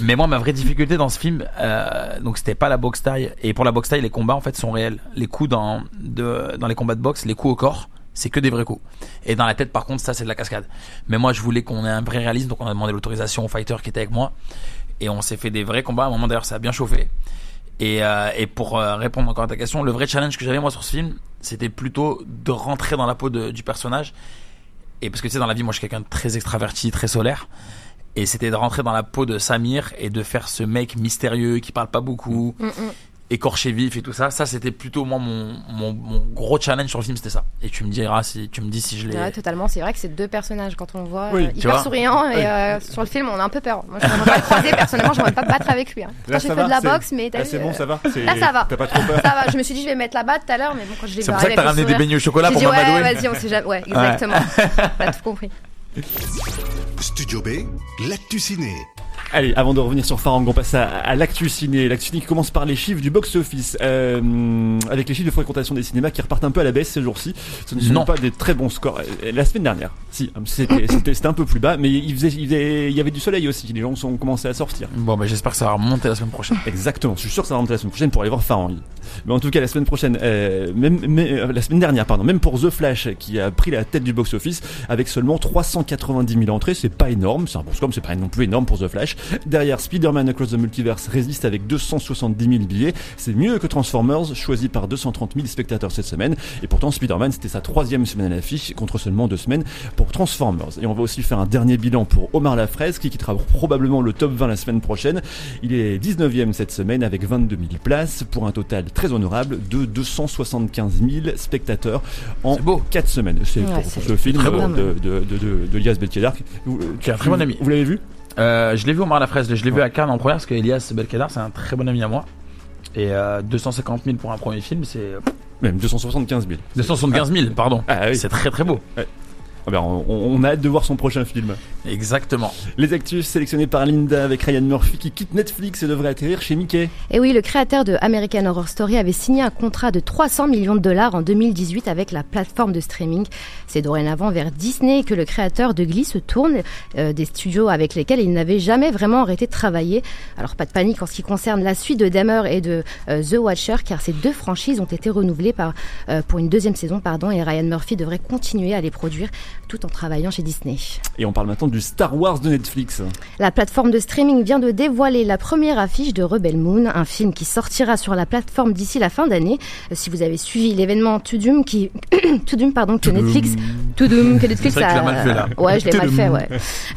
Mais moi, ma vraie difficulté dans ce film, euh, donc c'était pas la boxe taille. Et pour la boxe taille, les combats en fait sont réels. Les coups dans de, dans les combats de boxe, les coups au corps, c'est que des vrais coups. Et dans la tête, par contre, ça c'est de la cascade. Mais moi, je voulais qu'on ait un vrai réalisme, donc on a demandé l'autorisation au fighter qui était avec moi, et on s'est fait des vrais combats. À un moment d'ailleurs, ça a bien chauffé. Et, euh, et pour euh, répondre encore à ta question, le vrai challenge que j'avais moi sur ce film, c'était plutôt de rentrer dans la peau de- du personnage. Et parce que tu sais, dans la vie, moi je suis quelqu'un de très extraverti, très solaire. Et c'était de rentrer dans la peau de Samir et de faire ce mec mystérieux qui parle pas beaucoup, mm, mm. Écorché vif et tout ça. Ça, c'était plutôt moi mon, mon, mon gros challenge sur le film, c'était ça. Et tu me diras si tu me dis si je l'ai. Ouais, totalement. C'est vrai que c'est deux personnages quand on le voit Oui, euh, hyper vois. souriant et Oui. euh, sur le film on a un peu peur. Moi je n'aimerais pas le croiser personnellement, j'aimerais pas me battre avec lui. Hein. Là, j'ai fait va, de la boxe, mais t'as Ah, vu, c'est bon, euh, ça va. Là, ça va. T'as pas trop peur. Ça va. Je me suis dit je vais mettre la batte tout à l'heure, mais bon quand je l'ai C'est vu pour ça que t'as ramené des beignets au chocolat pour dit ouais, m'amadouer. vas-y, on sait jamais. Ouais, exactement. T'as tout compris. Studio B, l'actu ciné. Allez, avant de revenir sur Farang, on passe à, à l'actu ciné. L'actu ciné qui commence par les chiffres du box-office. Euh, avec les chiffres de fréquentation des cinémas qui repartent un peu à la baisse ces jours-ci. Ce ne sont Non. pas des très bons scores. Euh, La semaine dernière, si, c'était c'était- un peu plus bas, mais il, faisait, il, faisait- il y avait du soleil aussi. Les gens sont commencé à sortir. Bon, bah, j'espère que ça va remonter la semaine prochaine. Exactement. Je suis sûr que ça va remonter la semaine prochaine pour aller voir Farang. Mais en tout cas, la semaine prochaine, euh, même, mais, euh, la semaine dernière, pardon, même pour The Flash qui a pris la tête du box-office avec seulement 390 000 entrées, c'est pas énorme. C'est un bon score, mais c'est pas non plus énorme pour The Flash. Derrière, Spider-Man Across the Multiverse résiste avec 270 000 billets. C'est mieux que Transformers, choisi par 230 000 spectateurs cette semaine. Et pourtant, Spider-Man, c'était sa troisième semaine à l'affiche contre seulement deux semaines pour Transformers. Et on va aussi faire un dernier bilan pour Omar Lafraise qui quittera probablement le top 20 la semaine prochaine. Il est 19e cette semaine avec 22 000 places pour un total très honorable de 275 000 spectateurs en C'est beau. 4 semaines. C'est Ouais, pour, c'est pour ce film de, de, de, de, de. Vous- euh, Qui est un très bon ami. Vous l'avez vu? Euh, je l'ai vu au Mar la Fraise, je l'ai vu à Cannes en première parce que Elias Belkedar, c'est un très bon ami à moi. Et euh, 250 000 pour un premier film, c'est. Même 275 000. 275 000, pardon. Ah oui. C'est très très beau. Ah ben, on, a hâte de voir son prochain film. Exactement. Les actus sélectionnés par Linda avec Ryan Murphy qui quitte Netflix et devrait atterrir chez Mickey. Et oui, le créateur de American Horror Story avait signé un contrat de 300 millions de dollars en 2018 avec la plateforme de streaming. C'est dorénavant vers Disney que le créateur de Glee se tourne, euh, des studios avec lesquels il n'avait jamais vraiment arrêté de travailler. Alors pas de panique en ce qui concerne la suite de Damer et de euh, The Watcher, car ces deux franchises ont été renouvelées par, euh, pour une deuxième saison, pardon, et Ryan Murphy devrait continuer à les produire tout en travaillant chez Disney. Et on parle maintenant du Star Wars de Netflix. La plateforme de streaming vient de dévoiler la première affiche de Rebel Moon, un film qui sortira sur la plateforme d'ici la fin d'année. Si vous avez suivi l'événement Tudum qui Tudum pardon que Netflix Tudum que Netflix a mal fait, là. ouais je l'ai mal fait ouais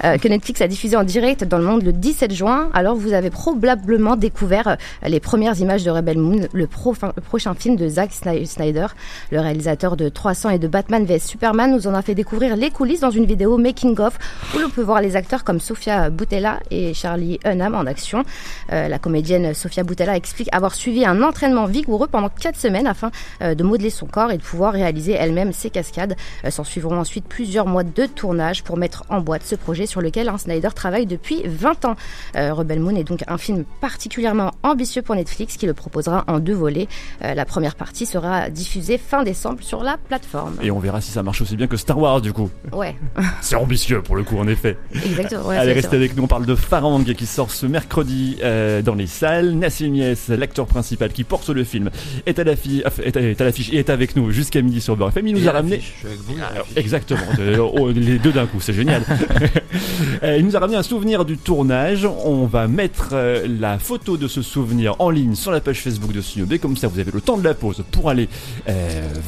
euh, que Netflix a diffusé en direct dans le monde le 17 juin. Alors vous avez probablement découvert euh, les premières images de Rebel Moon, le, le prochain film de Zack Snyder, le réalisateur de 300 et de Batman vs Superman, nous en a fait découvrir les coulisses dans une vidéo making of où l'on peut voir les acteurs comme Sofia Boutella et Charlie Hunnam en action. Euh, la comédienne Sofia Boutella explique avoir suivi un entraînement vigoureux pendant quatre semaines afin euh, de modeler son corps et de pouvoir réaliser elle-même ses cascades. Euh, s'en suivront ensuite plusieurs mois de tournage pour mettre en boîte ce projet sur lequel un Snyder travaille depuis 20 ans. Rebel Moon est donc un film particulièrement ambitieux pour Netflix qui le proposera en deux volets. la première partie sera diffusée fin décembre sur la plateforme. Et on verra si ça marche aussi bien que Star Wars du coup. Ouais. C'est ambitieux pour le coup, en effet. Exactement. Allez, restez avec nous. On parle de Farang qui sort ce mercredi euh, dans les salles. Nassim Yes, l'acteur principal qui porte le film, est à l'affiche est et est avec nous jusqu'à midi sur Beurre FM. Il nous a ramené. exactement. Euh, oh, les deux d'un coup, c'est génial. Euh, il nous a ramené un souvenir du tournage. On va mettre la photo de ce souvenir en ligne sur la page Facebook de Studio B. Comme ça, vous avez le temps de la pause pour aller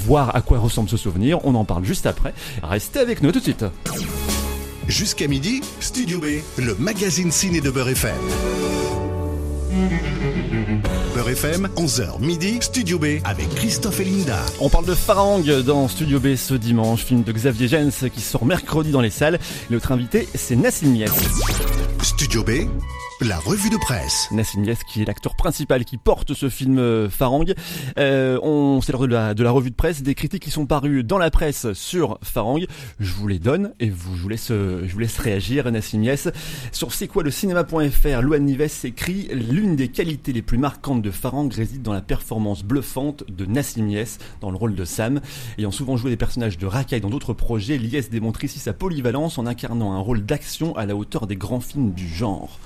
voir à quoi ressemble ce souvenir. On en parle juste après. Restez avec nous tout de suite. Jusqu'à midi, Studio B, le magazine ciné de Beurre FM. Beurre FM, 11h midi, Studio B avec Christophe et Linda. On parle de Farang dans Studio B ce dimanche, film de Xavier Jens qui sort mercredi dans les salles. Notre invité, c'est Nassim Mies. Studio B, la revue de presse. Nassim Nias qui est l'acteur principal qui porte ce film euh, Farang. Euh, on c'est l'heure de la, de la revue de presse, des critiques qui sont parues dans la presse sur Farang. Je vous les donne et vous, je vous laisse, je vous laisse réagir, Nassim Nias. Sur c'est quoi le cinéma.fr, Louane Nives écrit l'une des qualités les plus marquantes de Farang réside dans la performance bluffante de Nassim Nias dans le rôle de Sam. Ayant souvent joué des personnages de racaille dans d'autres projets, Lies démontre ici sa polyvalence en incarnant un rôle d'action à la hauteur des grands films du genre.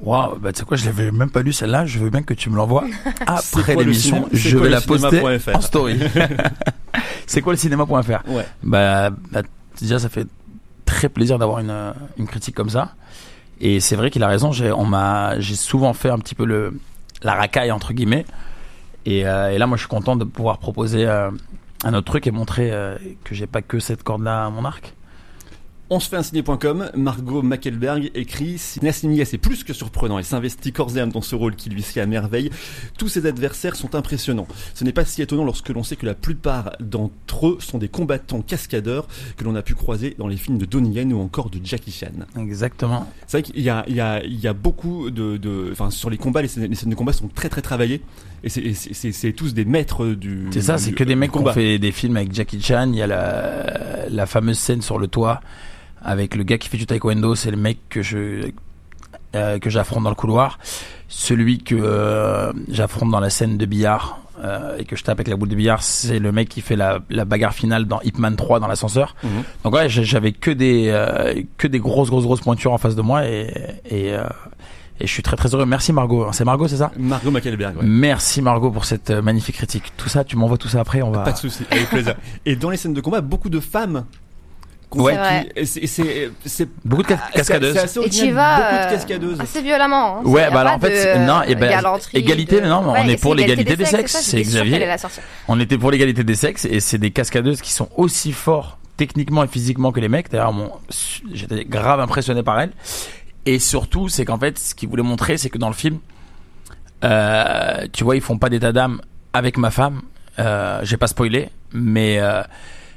Waouh, bah tu sais quoi, je l'avais même pas lu celle-là, je veux bien que tu me l'envoies après l'émission, je vais la poster en story. c'est quoi le cinéma.fr Ouais. Bah, bah, déjà ça fait très plaisir d'avoir une, une critique comme ça. Et c'est vrai qu'il a raison, j'ai on m'a j'ai souvent fait un petit peu le la racaille entre guillemets. Et, euh, et là moi je suis content de pouvoir proposer euh, un autre truc et montrer euh, que j'ai pas que cette corde là à mon arc. On se fait un ciné.com, Margot Mackelberg écrit Si Nassim est plus que surprenant et s'investit corps et âme dans ce rôle qui lui sied à merveille, tous ses adversaires sont impressionnants. Ce n'est pas si étonnant lorsque l'on sait que la plupart d'entre eux sont des combattants cascadeurs que l'on a pu croiser dans les films de Donnie Yen ou encore de Jackie Chan. Exactement. C'est vrai qu'il y a, il y, a, il y a beaucoup de, de, enfin sur les combats, les scènes, de combat sont très très travaillées et c'est tous des maîtres du. C'est ça, c'est que des mecs qui ont fait des films avec Jackie Chan. Il y a la, la fameuse scène sur le toit avec le gars qui fait du taekwondo, c'est le mec que je euh, que j'affronte dans le couloir, celui que euh, j'affronte dans la scène de billard euh, et que je tape avec la boule de billard, c'est le mec qui fait la, la bagarre finale dans Hitman 3 dans l'ascenseur. Mhm. Donc ouais, j'avais que des que des grosses grosses grosses pointures en face de moi et et, et je suis très très heureux. Merci Margot. C'est Margot, c'est ça? Margot Mackelberg. Ouais. Merci Margot pour cette magnifique critique. Tout ça, tu m'envoies tout ça après. On va. Pas de souci, avec plaisir. et dans les scènes de combat, beaucoup de femmes Ouais. C'est beaucoup de cascadeuses. et tu vas beaucoup de cascadeuses. assez violemment. Hein. Ouais, bah alors en fait, non, et ben égalité, non, on est pour l'égalité des sexes. C'est Xavier. On était pour l'égalité des sexes et c'est des cascadeuses qui sont aussi forts techniquement et physiquement que les mecs. D'ailleurs, bon, j'étais grave impressionné par elles. Et surtout, c'est qu'en fait, ce qu'ils voulaient montrer, c'est que dans le film, euh, tu vois, ils font pas d'état d'âme avec ma femme. Euh, J'ai pas spoilé, mais euh,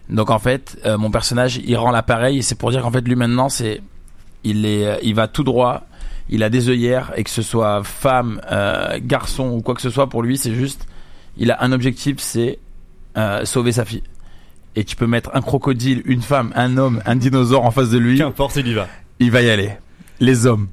donc en fait, euh, mon personnage, il rend l'appareil et c'est pour dire qu'en fait lui maintenant, c'est il est euh, il va tout droit, il a des œillères et que ce soit femme, euh, garçon ou quoi que ce soit pour lui, c'est juste il a un objectif, c'est sauver sa fille. et tu peux mettre un crocodile, une femme, un homme, un dinosaure en face de lui. Qu'importe, il y va. Il va y aller. Les hommes.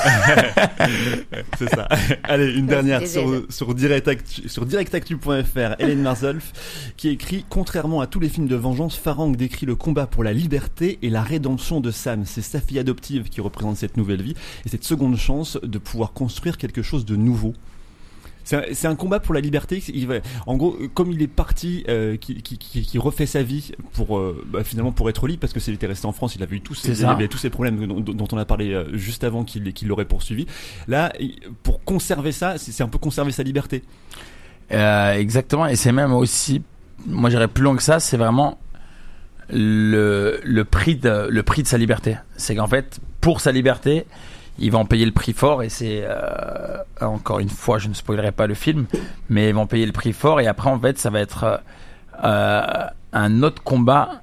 c'est ça. Allez, une dernière sur, sur, directactu, sur directactu.fr. Hélène Marzolf qui écrit Contrairement à tous les films de vengeance, Farang décrit le combat pour la liberté et la rédemption de Sam. C'est sa fille adoptive qui représente cette nouvelle vie et cette seconde chance de pouvoir construire quelque chose de nouveau. C'est un, combat pour la liberté. Il va, en gros, comme il est parti, euh, qui, qui, qui, refait sa vie pour euh, bah, finalement pour être libre parce que s'il était resté en France, il avait eu tous ces, avait tous ces problèmes dont, on a parlé euh, juste avant qu'il qu'il l'aurait poursuivi. Là, pour conserver ça, c'est un peu conserver sa liberté. Euh, exactement, et c'est même aussi, moi j'irais plus loin que ça, c'est vraiment le, le prix de le prix de sa liberté. C'est qu'en fait, pour sa liberté, ils vont payer le prix fort et c'est euh, encore une fois je ne spoilerai pas le film mais ils vont payer le prix fort et après en fait ça va être euh, un autre combat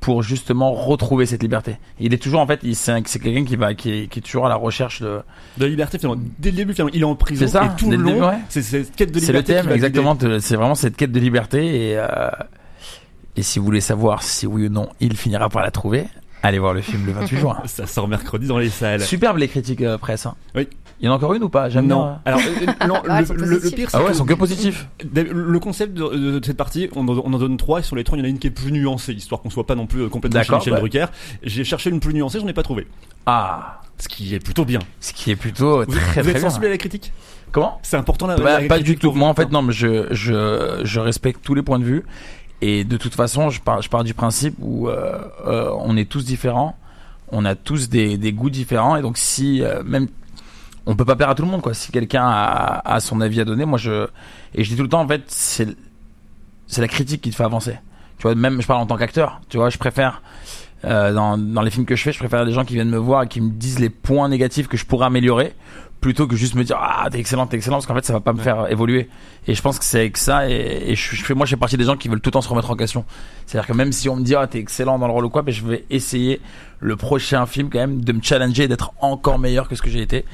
pour justement retrouver cette liberté. Il est toujours en fait, c'est quelqu'un qui va qui est, qui est, toujours à la recherche de de liberté finalement. Dès le début finalement, il est en prison ça, et tout le long, c'est cette quête de liberté. C'est le thème exactement. C'est vraiment cette quête de liberté et euh, et si vous voulez savoir si oui ou non il finira par la trouver, Allez voir le film le 28 juin. Ça sort mercredi dans les salles. Superbe les critiques euh, presse. Hein. Oui. Il y en a encore une ou pas? J'aime Non. Bien. Alors, euh, non, ah, le, pire, c'est ah ouais, ils sont que positifs. Le concept de, cette partie, on, en donne trois, et sur les trois, il y en a une qui est plus nuancée, histoire qu'on soit pas non plus euh, complètement chez Michel Drucker. J'ai cherché une plus nuancée, j'en ai pas trouvé. Ah. Ce qui est plutôt bien. Ce qui est plutôt vous, très, vous êtes sensible à la critique? Comment? C'est important la, bah, la Pas du tout. Moi, en fait, non, mais je, je, je respecte tous les points de vue. Et de toute façon, je pars, du principe où euh, euh, on est tous différents, on a tous des, goûts différents, et donc si euh, même on peut pas plaire à tout le monde, quoi. Si quelqu'un a, a, son avis à donner, moi je et je dis tout le temps, en fait, c'est c'est la critique qui te fait avancer. Tu vois, même je parle en tant qu'acteur, tu vois, je préfère euh, dans, dans les films que je fais, je préfère des gens qui viennent me voir et qui me disent les points négatifs que je pourrais améliorer plutôt que juste me dire ah t'es excellent t'es excellent parce qu'en fait ça va pas me faire évoluer. Et je pense que c'est avec ça et, je, fais moi je fais partie des gens qui veulent tout le temps se remettre en question. C'est à dire que même si on me dit ah t'es excellent dans le rôle ou quoi mais ben, je vais essayer le prochain film quand même de me challenger d'être encore meilleur que ce que j'ai été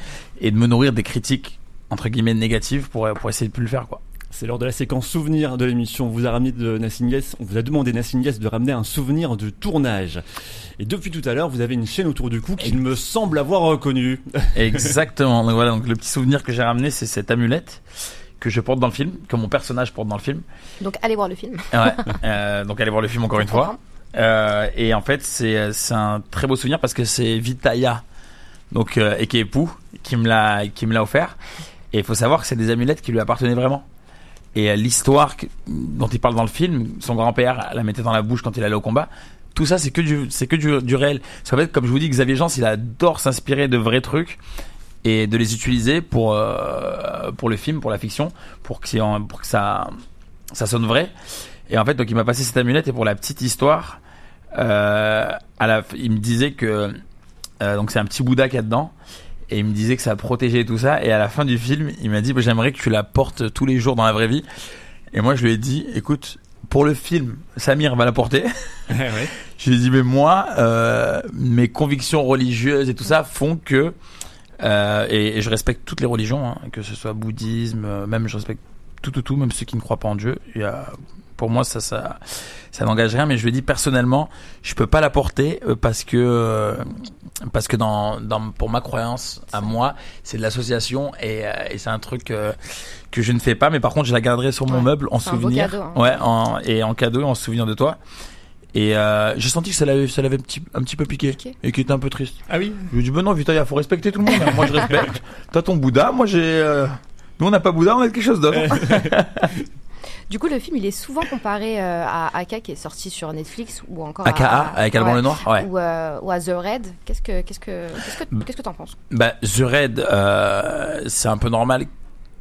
et de me nourrir des critiques entre guillemets négatives pour pour essayer de plus le faire quoi c'est lors de la séquence souvenir de l'émission. On vous a ramené de Nassim on vous a demandé Nassim de ramener un souvenir de tournage. Et depuis tout à l'heure, vous avez une chaîne autour du cou qu'il me semble avoir reconnue. Exactement. Donc voilà, donc le petit souvenir que j'ai ramené, c'est cette amulette que je porte dans le film, que mon personnage porte dans le film. Donc allez voir le film. Ouais. Euh, donc allez voir le film encore une fois. Euh, et en fait, c'est c'est un très beau souvenir parce que c'est Vitaya, donc euh, et qui est époux, qui me l'a qui me l'a offert. Et il faut savoir que c'est des amulettes qui lui appartenaient vraiment. Et euh, l'histoire dont il parle dans le film, son grand-père la mettait dans la bouche quand il allait au combat. Tout ça, c'est que du, c'est que du, réel. Ça fait, comme je vous dis, Xavier Jean, il adore s'inspirer de vrais trucs et de les utiliser pour euh, pour le film, pour la fiction, pour que, ça sonne vrai. Et en fait, donc il m'a passé cette amulette et pour la petite histoire, euh, il me disait que donc c'est un petit Bouddha qu'il y a dedans et il me disait que ça protégeait tout ça. Et à la fin du film, il m'a dit j'aimerais que tu la portes tous les jours dans la vraie vie. Et moi, je lui ai dit écoute, pour le film, Samir va la porter. Je lui ai dit mais moi, euh, mes convictions religieuses et tout ça font que euh, et, je respecte toutes les religions, hein, que ce soit bouddhisme, euh, même je respecte tout, tout, tout, même ceux qui ne croient pas en Dieu. Il y a, pour moi, ça, ça, ça n'engage rien. Mais je lui dis personnellement, je peux pas la porter euh, parce que euh, parce que dans, dans pour ma croyance à moi, c'est de l'association et, euh, et c'est un truc que je ne fais pas. Mais par contre, je la garderai sur mon meuble en souvenir. Cadeau, hein. Ouais, en, et en cadeau, en souvenir de toi. Et euh, j'ai senti que ça l'avait, ça l'avait un petit, un petit peu piqué, et qu'il était un peu triste. Ah oui. Je lui ai dit ben non, il faut respecter tout le monde. Hein. moi je respecte. T'as ton Bouddha, moi j'ai. Nous on n'a pas Bouddha, on a quelque chose d'autre. Du coup, le film, il est souvent comparé euh, à Aka qui est sorti sur Netflix ou encore AKA à, avec Alban le Noir, ouais. Ou, euh, ou, à The Red. Qu'est-ce que qu'est-ce que qu'est-ce que qu'est-ce que t'en penses? Bah The Red, euh, c'est un peu normal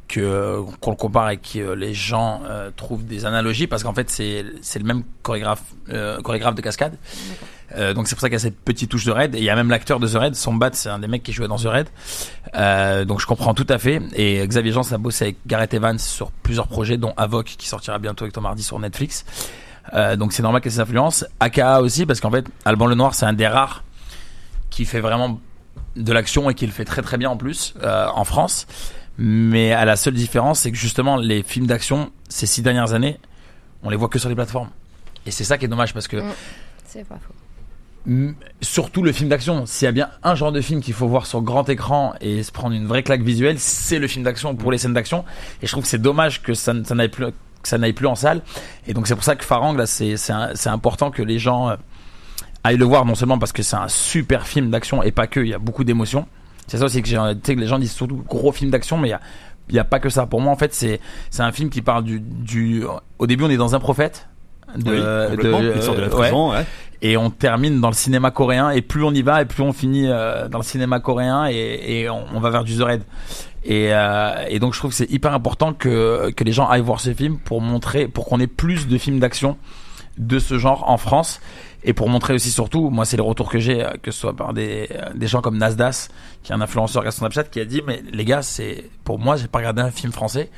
que qu'on le compare et que les gens trouvent des analogies parce qu'en fait c'est c'est le même chorégraphe chorégraphe de cascade. Euh, donc c'est pour ça qu'il y a cette petite touche de Red. Et il y a même l'acteur de The Red, son bat, c'est un des mecs qui jouait dans The Red. Euh, donc je comprends tout à fait. Et Xavier Jean a bossé avec Gareth Evans sur plusieurs projets, dont Avoc qui sortira bientôt avec Tom Hardy sur Netflix. Euh, donc c'est normal qu'il y ait ses influences. AKA aussi parce qu'en fait Alban Lenoir c'est un des rares qui fait vraiment de l'action et qui le fait très très bien en plus en France. Mais à la seule différence c'est que justement les films d'action ces six dernières années on les voit que sur les plateformes. Et c'est ça qui est dommage parce que. Mm. C'est pas faux. Mm, surtout le film d'action. S'il y a bien un genre de film qu'il faut voir sur grand écran et se prendre une vraie claque visuelle, c'est le film d'action pour les scènes d'action. Et je trouve que c'est dommage que ça, ça n'aille plus que ça n'aille plus en salle. Et donc c'est pour ça que Farang là, c'est c'est important que les gens euh, aillent le voir non seulement parce que c'est un super film d'action et pas que. Il y a beaucoup d'émotions. C'est ça aussi que, que les gens disent surtout gros film d'action, mais il y a il y a pas que ça. Pour moi, en fait, c'est c'est un film qui parle du du. Au début, on est dans un prophète. De, oui, de, de, la prison, ouais. et on termine dans le cinéma coréen et plus on y va et plus on finit euh, dans le cinéma coréen et, et on, on, va vers du The Red et, euh, et donc je trouve que c'est hyper important que que les gens aillent voir ce film pour montrer pour qu'on ait plus de films d'action de ce genre en France. Et pour montrer aussi surtout, moi c'est les retours que j'ai, euh, que ce soit par des, euh, des gens comme Nasdas, qui est un influenceur sur Snapchat, qui a dit mais les gars c'est pour moi j'ai pas regardé un film français,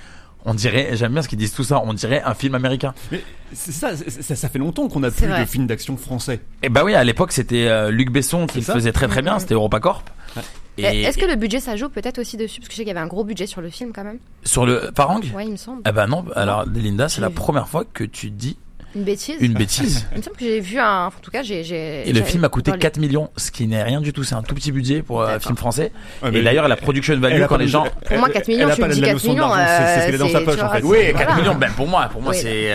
on dirait, j'aime bien ce qu'ils disent tout ça, on dirait un film américain. Mais c'est ça, ça, ça, fait longtemps qu'on a plus de films d'action français. Et bah oui, à l'époque c'était euh, Luc Besson qui le faisait très très bien, c'était EuropaCorp. Ouais. Et Est-ce que le budget ça joue peut-être aussi dessus? Parce que je sais qu'il y avait un gros budget sur le film quand même. Sur le Farang? Ouais, il me semble. Eh ben non, alors Linda, c'est la première fois que tu dis une bêtise Une bêtise. Il me semble que j'ai vu un. En tout cas, j'ai. Et le film a coûté 4 millions, ce qui n'est rien du tout. C'est un tout petit budget pour un film français. Ouais, et d'ailleurs, la production value quand les gens. Pour moi, 4 millions, je me dis 4 millions. C'est ce qu'elle dans sa poche en fait. Oui, 4 millions, ben pour moi, pour moi, c'est.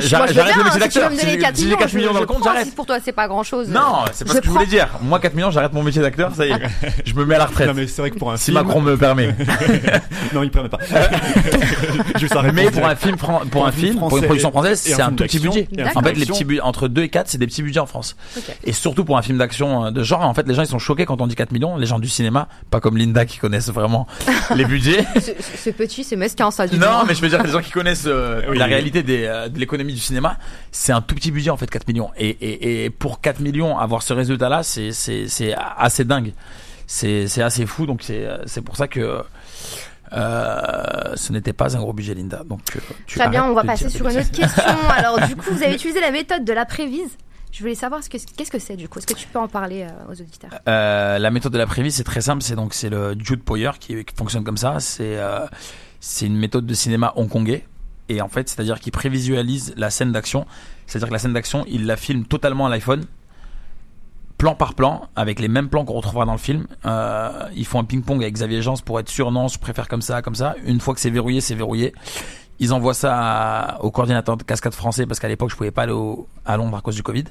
J'arrête le métier d'acteur. Si j'ai 4 millions dans le compte, j'arrête. Pour toi, c'est pas grand chose. Non, c'est pas ce que je voulais dire. Moi, 4 millions, j'arrête mon métier d'acteur, ça y est. Je me mets à la retraite. Non, mais c'est vrai que pour un Si Macron me permet. Non, il permet pas. Mais pour un film, pour un film, pour une production française, c'est un tout petit En fait, les petits entre 2 et 4, c'est des petits budgets en France. Okay. Et surtout pour un film d'action de genre, en fait, les gens ils sont choqués quand on dit 4 millions. Les gens du cinéma, pas comme Linda qui connaissent vraiment les budgets. C'est petit, c'est mesquin ça. Du non, mais je veux dire, les gens qui connaissent euh, oui, la oui. réalité des, euh, de l'économie du cinéma, c'est un tout petit budget en fait, 4 millions. Et, et, et pour 4 millions, avoir ce résultat-là, c'est c'est assez dingue. C'est assez fou. Donc c'est pour ça que euh, ce n'était pas un gros budget, Linda. Donc, euh, tu Très bien, on va passer sur une autre question. Alors, du coup, vous avez utilisé la méthode de la prévise. Je voulais savoir qu'est-ce que c'est du coup. Est-ce que tu peux en parler euh, aux auditeurs? Euh, La méthode de la prévise, c'est très simple. C'est donc c'est le Jude Poyer qui, qui, fonctionne comme ça. C'est euh, c'est une méthode de cinéma hongkongais. Et en fait, c'est-à-dire qu'il prévisualise la scène d'action. C'est-à-dire que la scène d'action, il la filme totalement à l'iPhone plan par plan, avec les mêmes plans qu'on retrouvera dans le film. Euh, ils font un ping-pong avec Xavier Jean pour être sûr, non, je préfère comme ça, comme ça. Une fois que c'est verrouillé, c'est verrouillé. Ils envoient ça au coordinateur de cascade français parce qu'à l'époque, je pouvais pas aller à Londres à cause du Covid.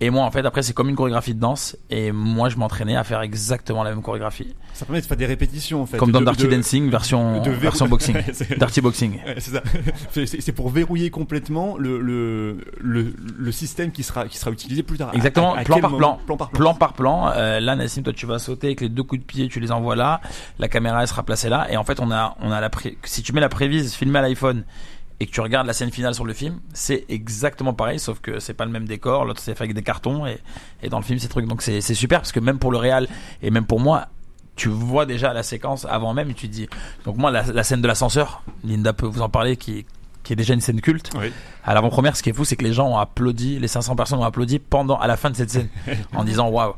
Et moi, en fait, après, c'est comme une chorégraphie de danse. Et moi, je m'entraînais à faire exactement la même chorégraphie. Ça permet de faire des répétitions, en fait. Comme dans de, Dirty de, Dancing, version, de version boxing. Dirty Boxing. Ouais, c'est ça. C'est pour verrouiller complètement le, le, le, le, système qui sera, qui sera utilisé plus tard. Exactement. À, à plan, par plan. plan par plan. Plan par plan. Euh, là, Nassim, toi, tu vas sauter avec les deux coups de pied, tu les envoies là. La caméra, elle sera placée là. Et en fait, on a, on a la pré... si tu mets la prévise filmée à l'iPhone et que tu regardes la scène finale sur le film, c'est exactement pareil, sauf que c'est pas le même décor, l'autre c'est fait avec des cartons et, et dans le film c'est truc. Donc c'est super parce que même pour le réal et même pour moi, tu vois déjà la séquence avant même et tu te dis. Donc moi la, la scène de l'ascenseur, Linda peut vous en parler, qui qui est déjà une scène culte. Oui. À l'avant-première, ce qui est fou, c'est que les gens ont applaudi, les 500 personnes ont applaudi pendant à la fin de cette scène en disant waouh.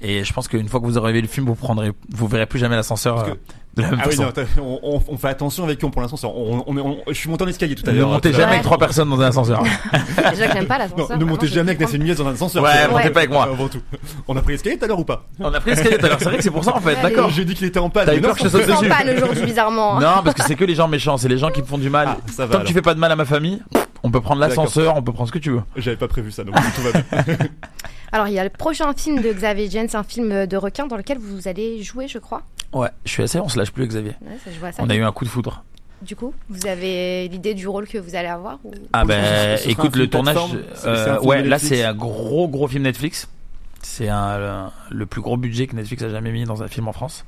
Et je pense qu'une fois que vous aurez vu le film, vous prendrez, vous verrez plus jamais l'ascenseur euh, de la même ah façon. Oui, non, on, on, fait attention avec qui on prend l'ascenseur. On, on, on, je suis monté en escalier tout à l'heure. Ne montez jamais Ouais. avec trois personnes dans un ascenseur. Déjà que j'aime pas l'ascenseur. ne montez jamais avec Nassim dans un ascenseur. Ouais, montez pas avec moi. Avant tout. On a pris l'escalier tout à l'heure ou pas? On a pris l'escalier tout à l'heure. C'est vrai que c'est pour ça en fait. D'accord. J'ai dit qu'il était en panne. T'as eu peur que je saute Je suis en dessus panne aujourd'hui, bizarrement. Non, parce que c'est que les gens méchants. C'est les gens qui me font du mal. Ah, Tant que tu fais pas de mal à ma famille, on peut prendre l'ascenseur, on peut prendre ce que tu veux. J'avais pas prévu ça, donc tout va bien. Alors, il y a le prochain film de Xavier Jens, un film de requin dans lequel vous allez jouer, je crois. Ouais, je suis assez, on se lâche plus, Xavier. Ouais, ça, je vois ça. On a eu un coup de foudre. Du coup, vous avez l'idée du rôle que vous allez avoir ou... Ah ben, un écoute, film le tournage, euh, ouais, là Netflix c'est un gros gros film Netflix. C'est un le, le plus gros budget que Netflix a jamais mis dans un film en France.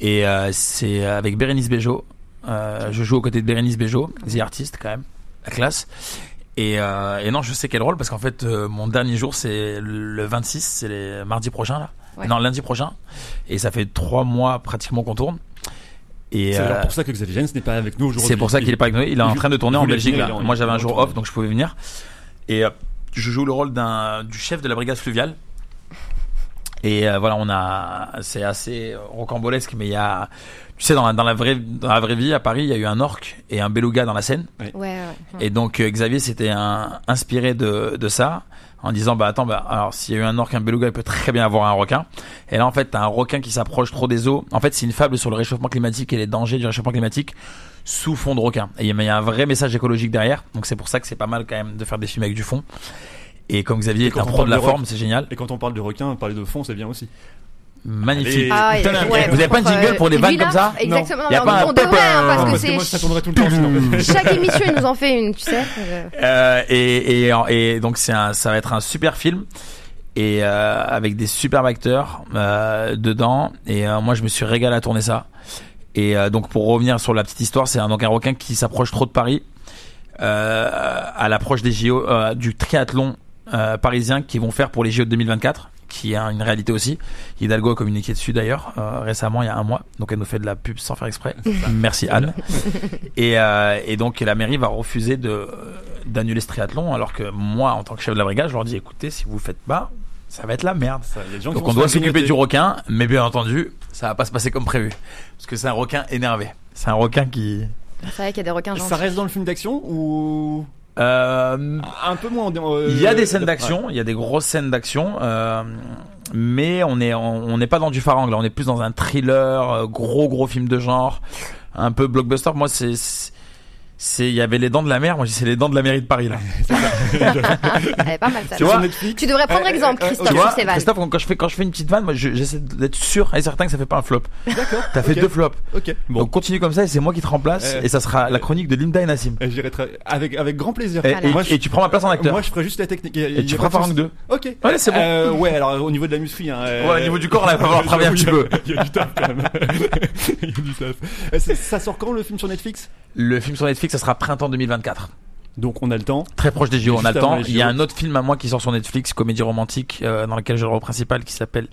Et euh, c'est avec Bérénice Bejo. Euh, je joue aux côtés de Bérénice Bejo, The Artist quand même, la classe. Et, euh, et non, je sais quel rôle parce qu'en fait, euh, mon dernier jour c'est le 26, c'est les mardi prochain là. Ouais. Non, lundi prochain. Et ça fait trois mois pratiquement qu'on tourne. Et C'est euh, alors pour ça que Xavier Jens n'est pas avec nous aujourd'hui. c'est pour ça qu'il est pas avec nous. Il est en train de tourner en Belgique là. Moi j'avais un jour off donc je pouvais venir. Et euh, je joue le rôle d'un du chef de la brigade fluviale. Et euh, voilà, on a, c'est assez rocambolesque, mais il y a, tu sais, dans la, dans la vraie, dans la vraie vie à Paris, il y a eu un orque et un beluga dans la Seine. Ouais, ouais. Et donc euh, Xavier s'était inspiré de, de ça en disant bah attends bah alors s'il y a eu un orque un beluga il peut très bien avoir un requin. Et là en fait t'as un requin qui s'approche trop des eaux. En fait c'est une fable sur le réchauffement climatique et les dangers du réchauffement climatique sous fond de requin. Et il y a- un vrai message écologique derrière. Donc c'est pour ça que c'est pas mal quand même de faire des films avec du fond. Et comme Xavier Et est un pro de la forme c'est génial. Et quand on parle de requin, parler de fond, c'est bien aussi. Magnifique. Ah, ouais, vous ouais, avez pas un contre, jingle pour les euh, vannes comme ça? Exactement. Y a non, pas un on devrait, hein, parce que Parce que moi, ça tournerait tout le temps. sinon. Chaque émission, il nous en fait une, tu sais. euh. Euh, et, et, et donc c'est un, ça va être un super film et euh, avec des superbes acteurs euh, dedans et euh, moi je me suis régalé à tourner ça et euh, donc pour revenir sur la petite histoire c'est un, donc un requin qui s'approche trop de Paris euh, à l'approche des JO euh, du triathlon euh, parisien qu'ils vont faire pour les JO de 2024 qui est une réalité aussi. Hidalgo a communiqué dessus d'ailleurs euh, récemment il y a un mois. Donc elle nous fait de la pub sans faire exprès. Merci Anne. Et, euh, et donc la mairie va refuser de d'annuler ce triathlon alors que moi en tant que chef de la brigade je leur dis écoutez si vous faites pas ça va être la merde. Ça, il y a des gens qui donc on doit s'occuper du requin mais bien entendu ça va pas se passer comme prévu. Parce que c'est un requin énervé. C'est un requin qui C'est vrai qu'il y a des requins Ça reste dans le film d'action ou un peu moins euh, il y a des scènes d'action il y a des grosses scènes d'action euh, mais on est on n'est pas dans du farang là. On est plus dans un thriller euh, gros gros film de genre un peu blockbuster. Moi c'est c'est- il y avait les dents de la mer moi je dis c'est les dents de la mairie de Paris là Elle est pas mal ça. Tu vois Tu devrais prendre Euh, exemple, euh, euh, Christophe, Tu vois, sur ces vannes. Christophe, quand je fais quand je fais une petite vanne, moi je- j'essaie d'être sûr et certain que ça fait pas un flop. D'accord. T'as fait deux flops. Ok. Bon. Donc continue comme ça et c'est moi qui te remplace Euh. et ça sera la chronique de Linda et Nassim. Et j'irai très- avec avec grand plaisir. Et, Voilà. et- Moi, je- et tu prends ma place en acteur. Moi, je ferai juste la technique. Et y tu feras Farang souci. 2. Ok. Ouais, c'est bon. Euh, ouais, alors au niveau de la musclie. Hein, euh, Ouais, au niveau du corps, là, il va falloir travailler un petit peu. Il y a du taf quand même. Il y a du taf. Euh, Ça sort quand le film sur Netflix? Le film sur Netflix, ça sera printemps 2024. Donc on a le temps. Très proche des JO, on a le temps. Il y a un autre film à moi qui sort sur Netflix, comédie romantique, euh, dans lequel j'ai le rôle principal qui s'appelle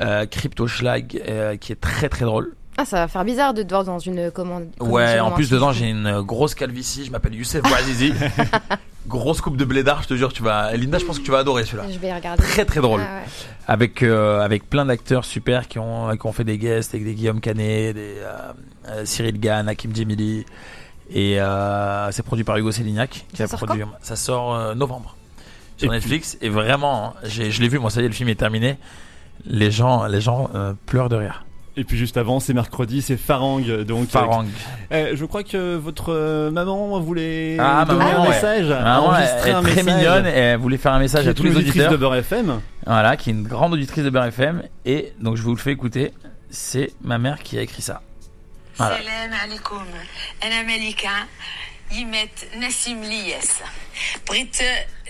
euh, Crypto Schlag, euh, qui est très très drôle. Ah, ça va faire bizarre de te voir dans une commande. Ouais, en plus dedans j'ai une grosse calvitie, je m'appelle Youssef Bouazizi. grosse coupe de blédard, je te jure, tu vas Linda, je pense que tu vas adorer celui-là. Je vais regarder. Très très drôle. Ah ouais. Avec euh, avec plein d'acteurs super qui ont qui ont fait des guests avec des Guillaume Canet, des Cyril Gann, Hakim Djemili et euh, c'est produit par Hugo Célignac qui Ça a sort produit ça sort euh, novembre sur Netflix et vraiment hein, j'ai je l'ai vu moi ça y est le film est terminé. Les gens les gens euh, pleurent de rire. Et puis juste avant, c'est mercredi, c'est Farang. Donc, Farang. euh, je crois que votre maman voulait Ah, donner maman, un ouais. message. Maman, elle est un très message mignonne et elle voulait faire un message à est tous les une auditrice auditeurs. de Beurre FM. Voilà, qui est une grande auditrice de Beurre FM. Et donc je vous le fais écouter. C'est ma mère qui a écrit ça. Voilà. السلام عليكم انا ملكه يمات نسيم لياس بغيت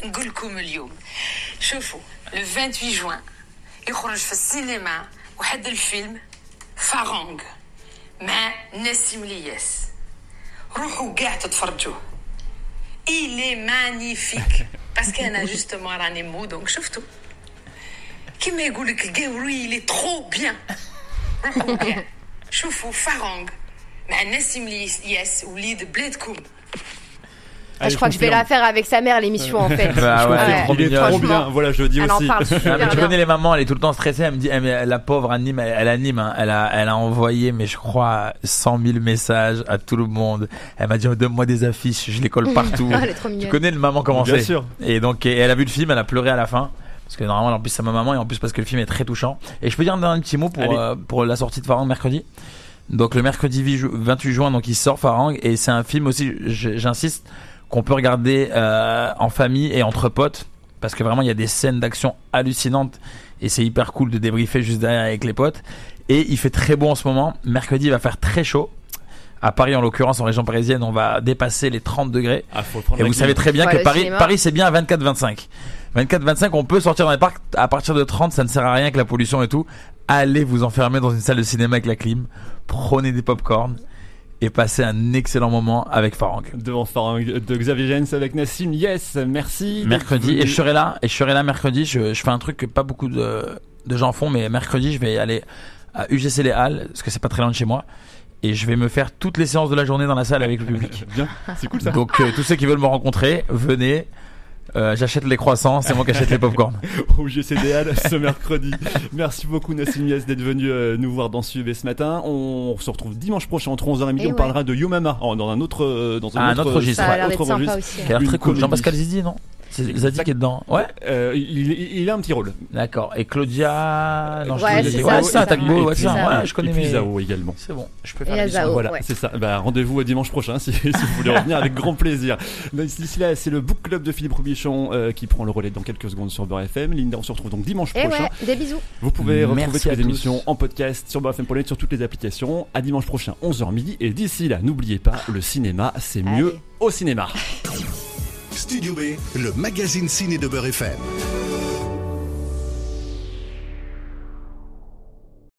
نقول لكم اليوم شوفوا لو 28 جوان يخرج في السينما واحد الفيلم فارونغ مع نسيم لياس روحوا كاع تتفرجوه إلي مانيفيك باسكو انا جوستومون راني مو دونك شفتو كيما يقول لك القاوري لي ترو بيان روحوا كاع شوفوا فارونغ مع نسيم لياس وليد بلادكم Ah, je crois que je vais la faire avec sa mère, l'émission, en fait. Bah ouais, Ouais. c'est trop Il est mignon. trop Franchement. bien. Voilà, je le dis Elle en aussi. parle Ah, super mais tu bien. connais les mamans, elle est tout le temps stressée. Elle me dit, eh, mais la pauvre anime, elle, elle anime. hein. Elle a, elle a envoyé, mais je crois, 100 000 messages à tout le monde. Elle m'a dit, oh, donne-moi des affiches, je les colle partout. Ah, elle est trop tu mignonne. connais le maman comment Bien c'est sûr. Et donc, et elle a vu le film, elle a pleuré à la fin. Parce que normalement, en plus, c'est ma maman et en plus parce que le film est très touchant. Et je peux dire un dernier petit mot pour, Allez. euh, pour la sortie de Farang mercredi. Donc le mercredi 8 ju- 28 juin, donc il sort Farang et c'est un film aussi, j'insiste, qu'on peut regarder euh, en famille et entre potes parce que vraiment il y a des scènes d'action hallucinantes et c'est hyper cool de débriefer juste derrière avec les potes. Et il fait très beau en ce moment. Mercredi, il va faire très chaud. À Paris, en l'occurrence, en région parisienne, on va dépasser les 30 degrés. Ah, Et vous savez très bien Ouais, que Paris, cinéma. Paris c'est bien à 24-25. 24-25, on peut sortir dans les parcs. À partir de 30, ça ne sert à rien que la pollution et tout. Allez vous enfermer dans une salle de cinéma avec la clim. Prenez des pop-corn et passez un excellent moment avec Farang. Devant Farang de Xavier Jens avec Nassim. Yes, merci. Mercredi, et je serai là, et je serai là mercredi. Je, je fais un truc que pas beaucoup de, de gens font, mais mercredi, je vais aller à UGC Les Halles, parce que c'est pas très loin de chez moi. Et je vais me faire toutes les séances de la journée dans la salle avec le public. Bien, c'est cool ça. Donc euh, tous ceux qui veulent me rencontrer, venez. Euh, j'achète les croissants, c'est moi qui achète les popcorn. Au GCDL ce mercredi. Merci beaucoup Nassim Yes d'être venu euh, nous voir dans SUV ce matin. On se retrouve dimanche prochain entre 11h et midi. Et on ouais. parlera de Yumama oh, dans un autre euh, dans Ah, un autre, autre registre. Ça a l'air autre d'être sympa registre. aussi. Qui a l'air Une très cool. Jean-Pascal Zizi, non? C'est Zazie qui est dedans. Ouais. Euh, il, il a un petit rôle. D'accord. Et Claudia. Non, je Ouais, te c'est ouais, ça. Tagbo, Et ouais, ça. Ouais, je connais et puis mes. Zao également. C'est bon, je peux faire à. Zao. voilà, ouais. c'est ça. Bah, rendez-vous dimanche prochain si, si vous voulez revenir avec grand plaisir. D'ici là, c'est le book club de Philippe Robichon euh, qui prend le relais dans quelques secondes sur Beurre FM. Linda, on se retrouve donc dimanche Et prochain. ouais, des bisous. Vous pouvez retrouver Merci toutes à les tous. émissions en podcast sur beurrefm.net sur toutes les applications. À dimanche prochain, 11h midi. Et d'ici là, n'oubliez pas, le cinéma, c'est mieux au cinéma. Studio B, le magazine ciné de Beurre FM.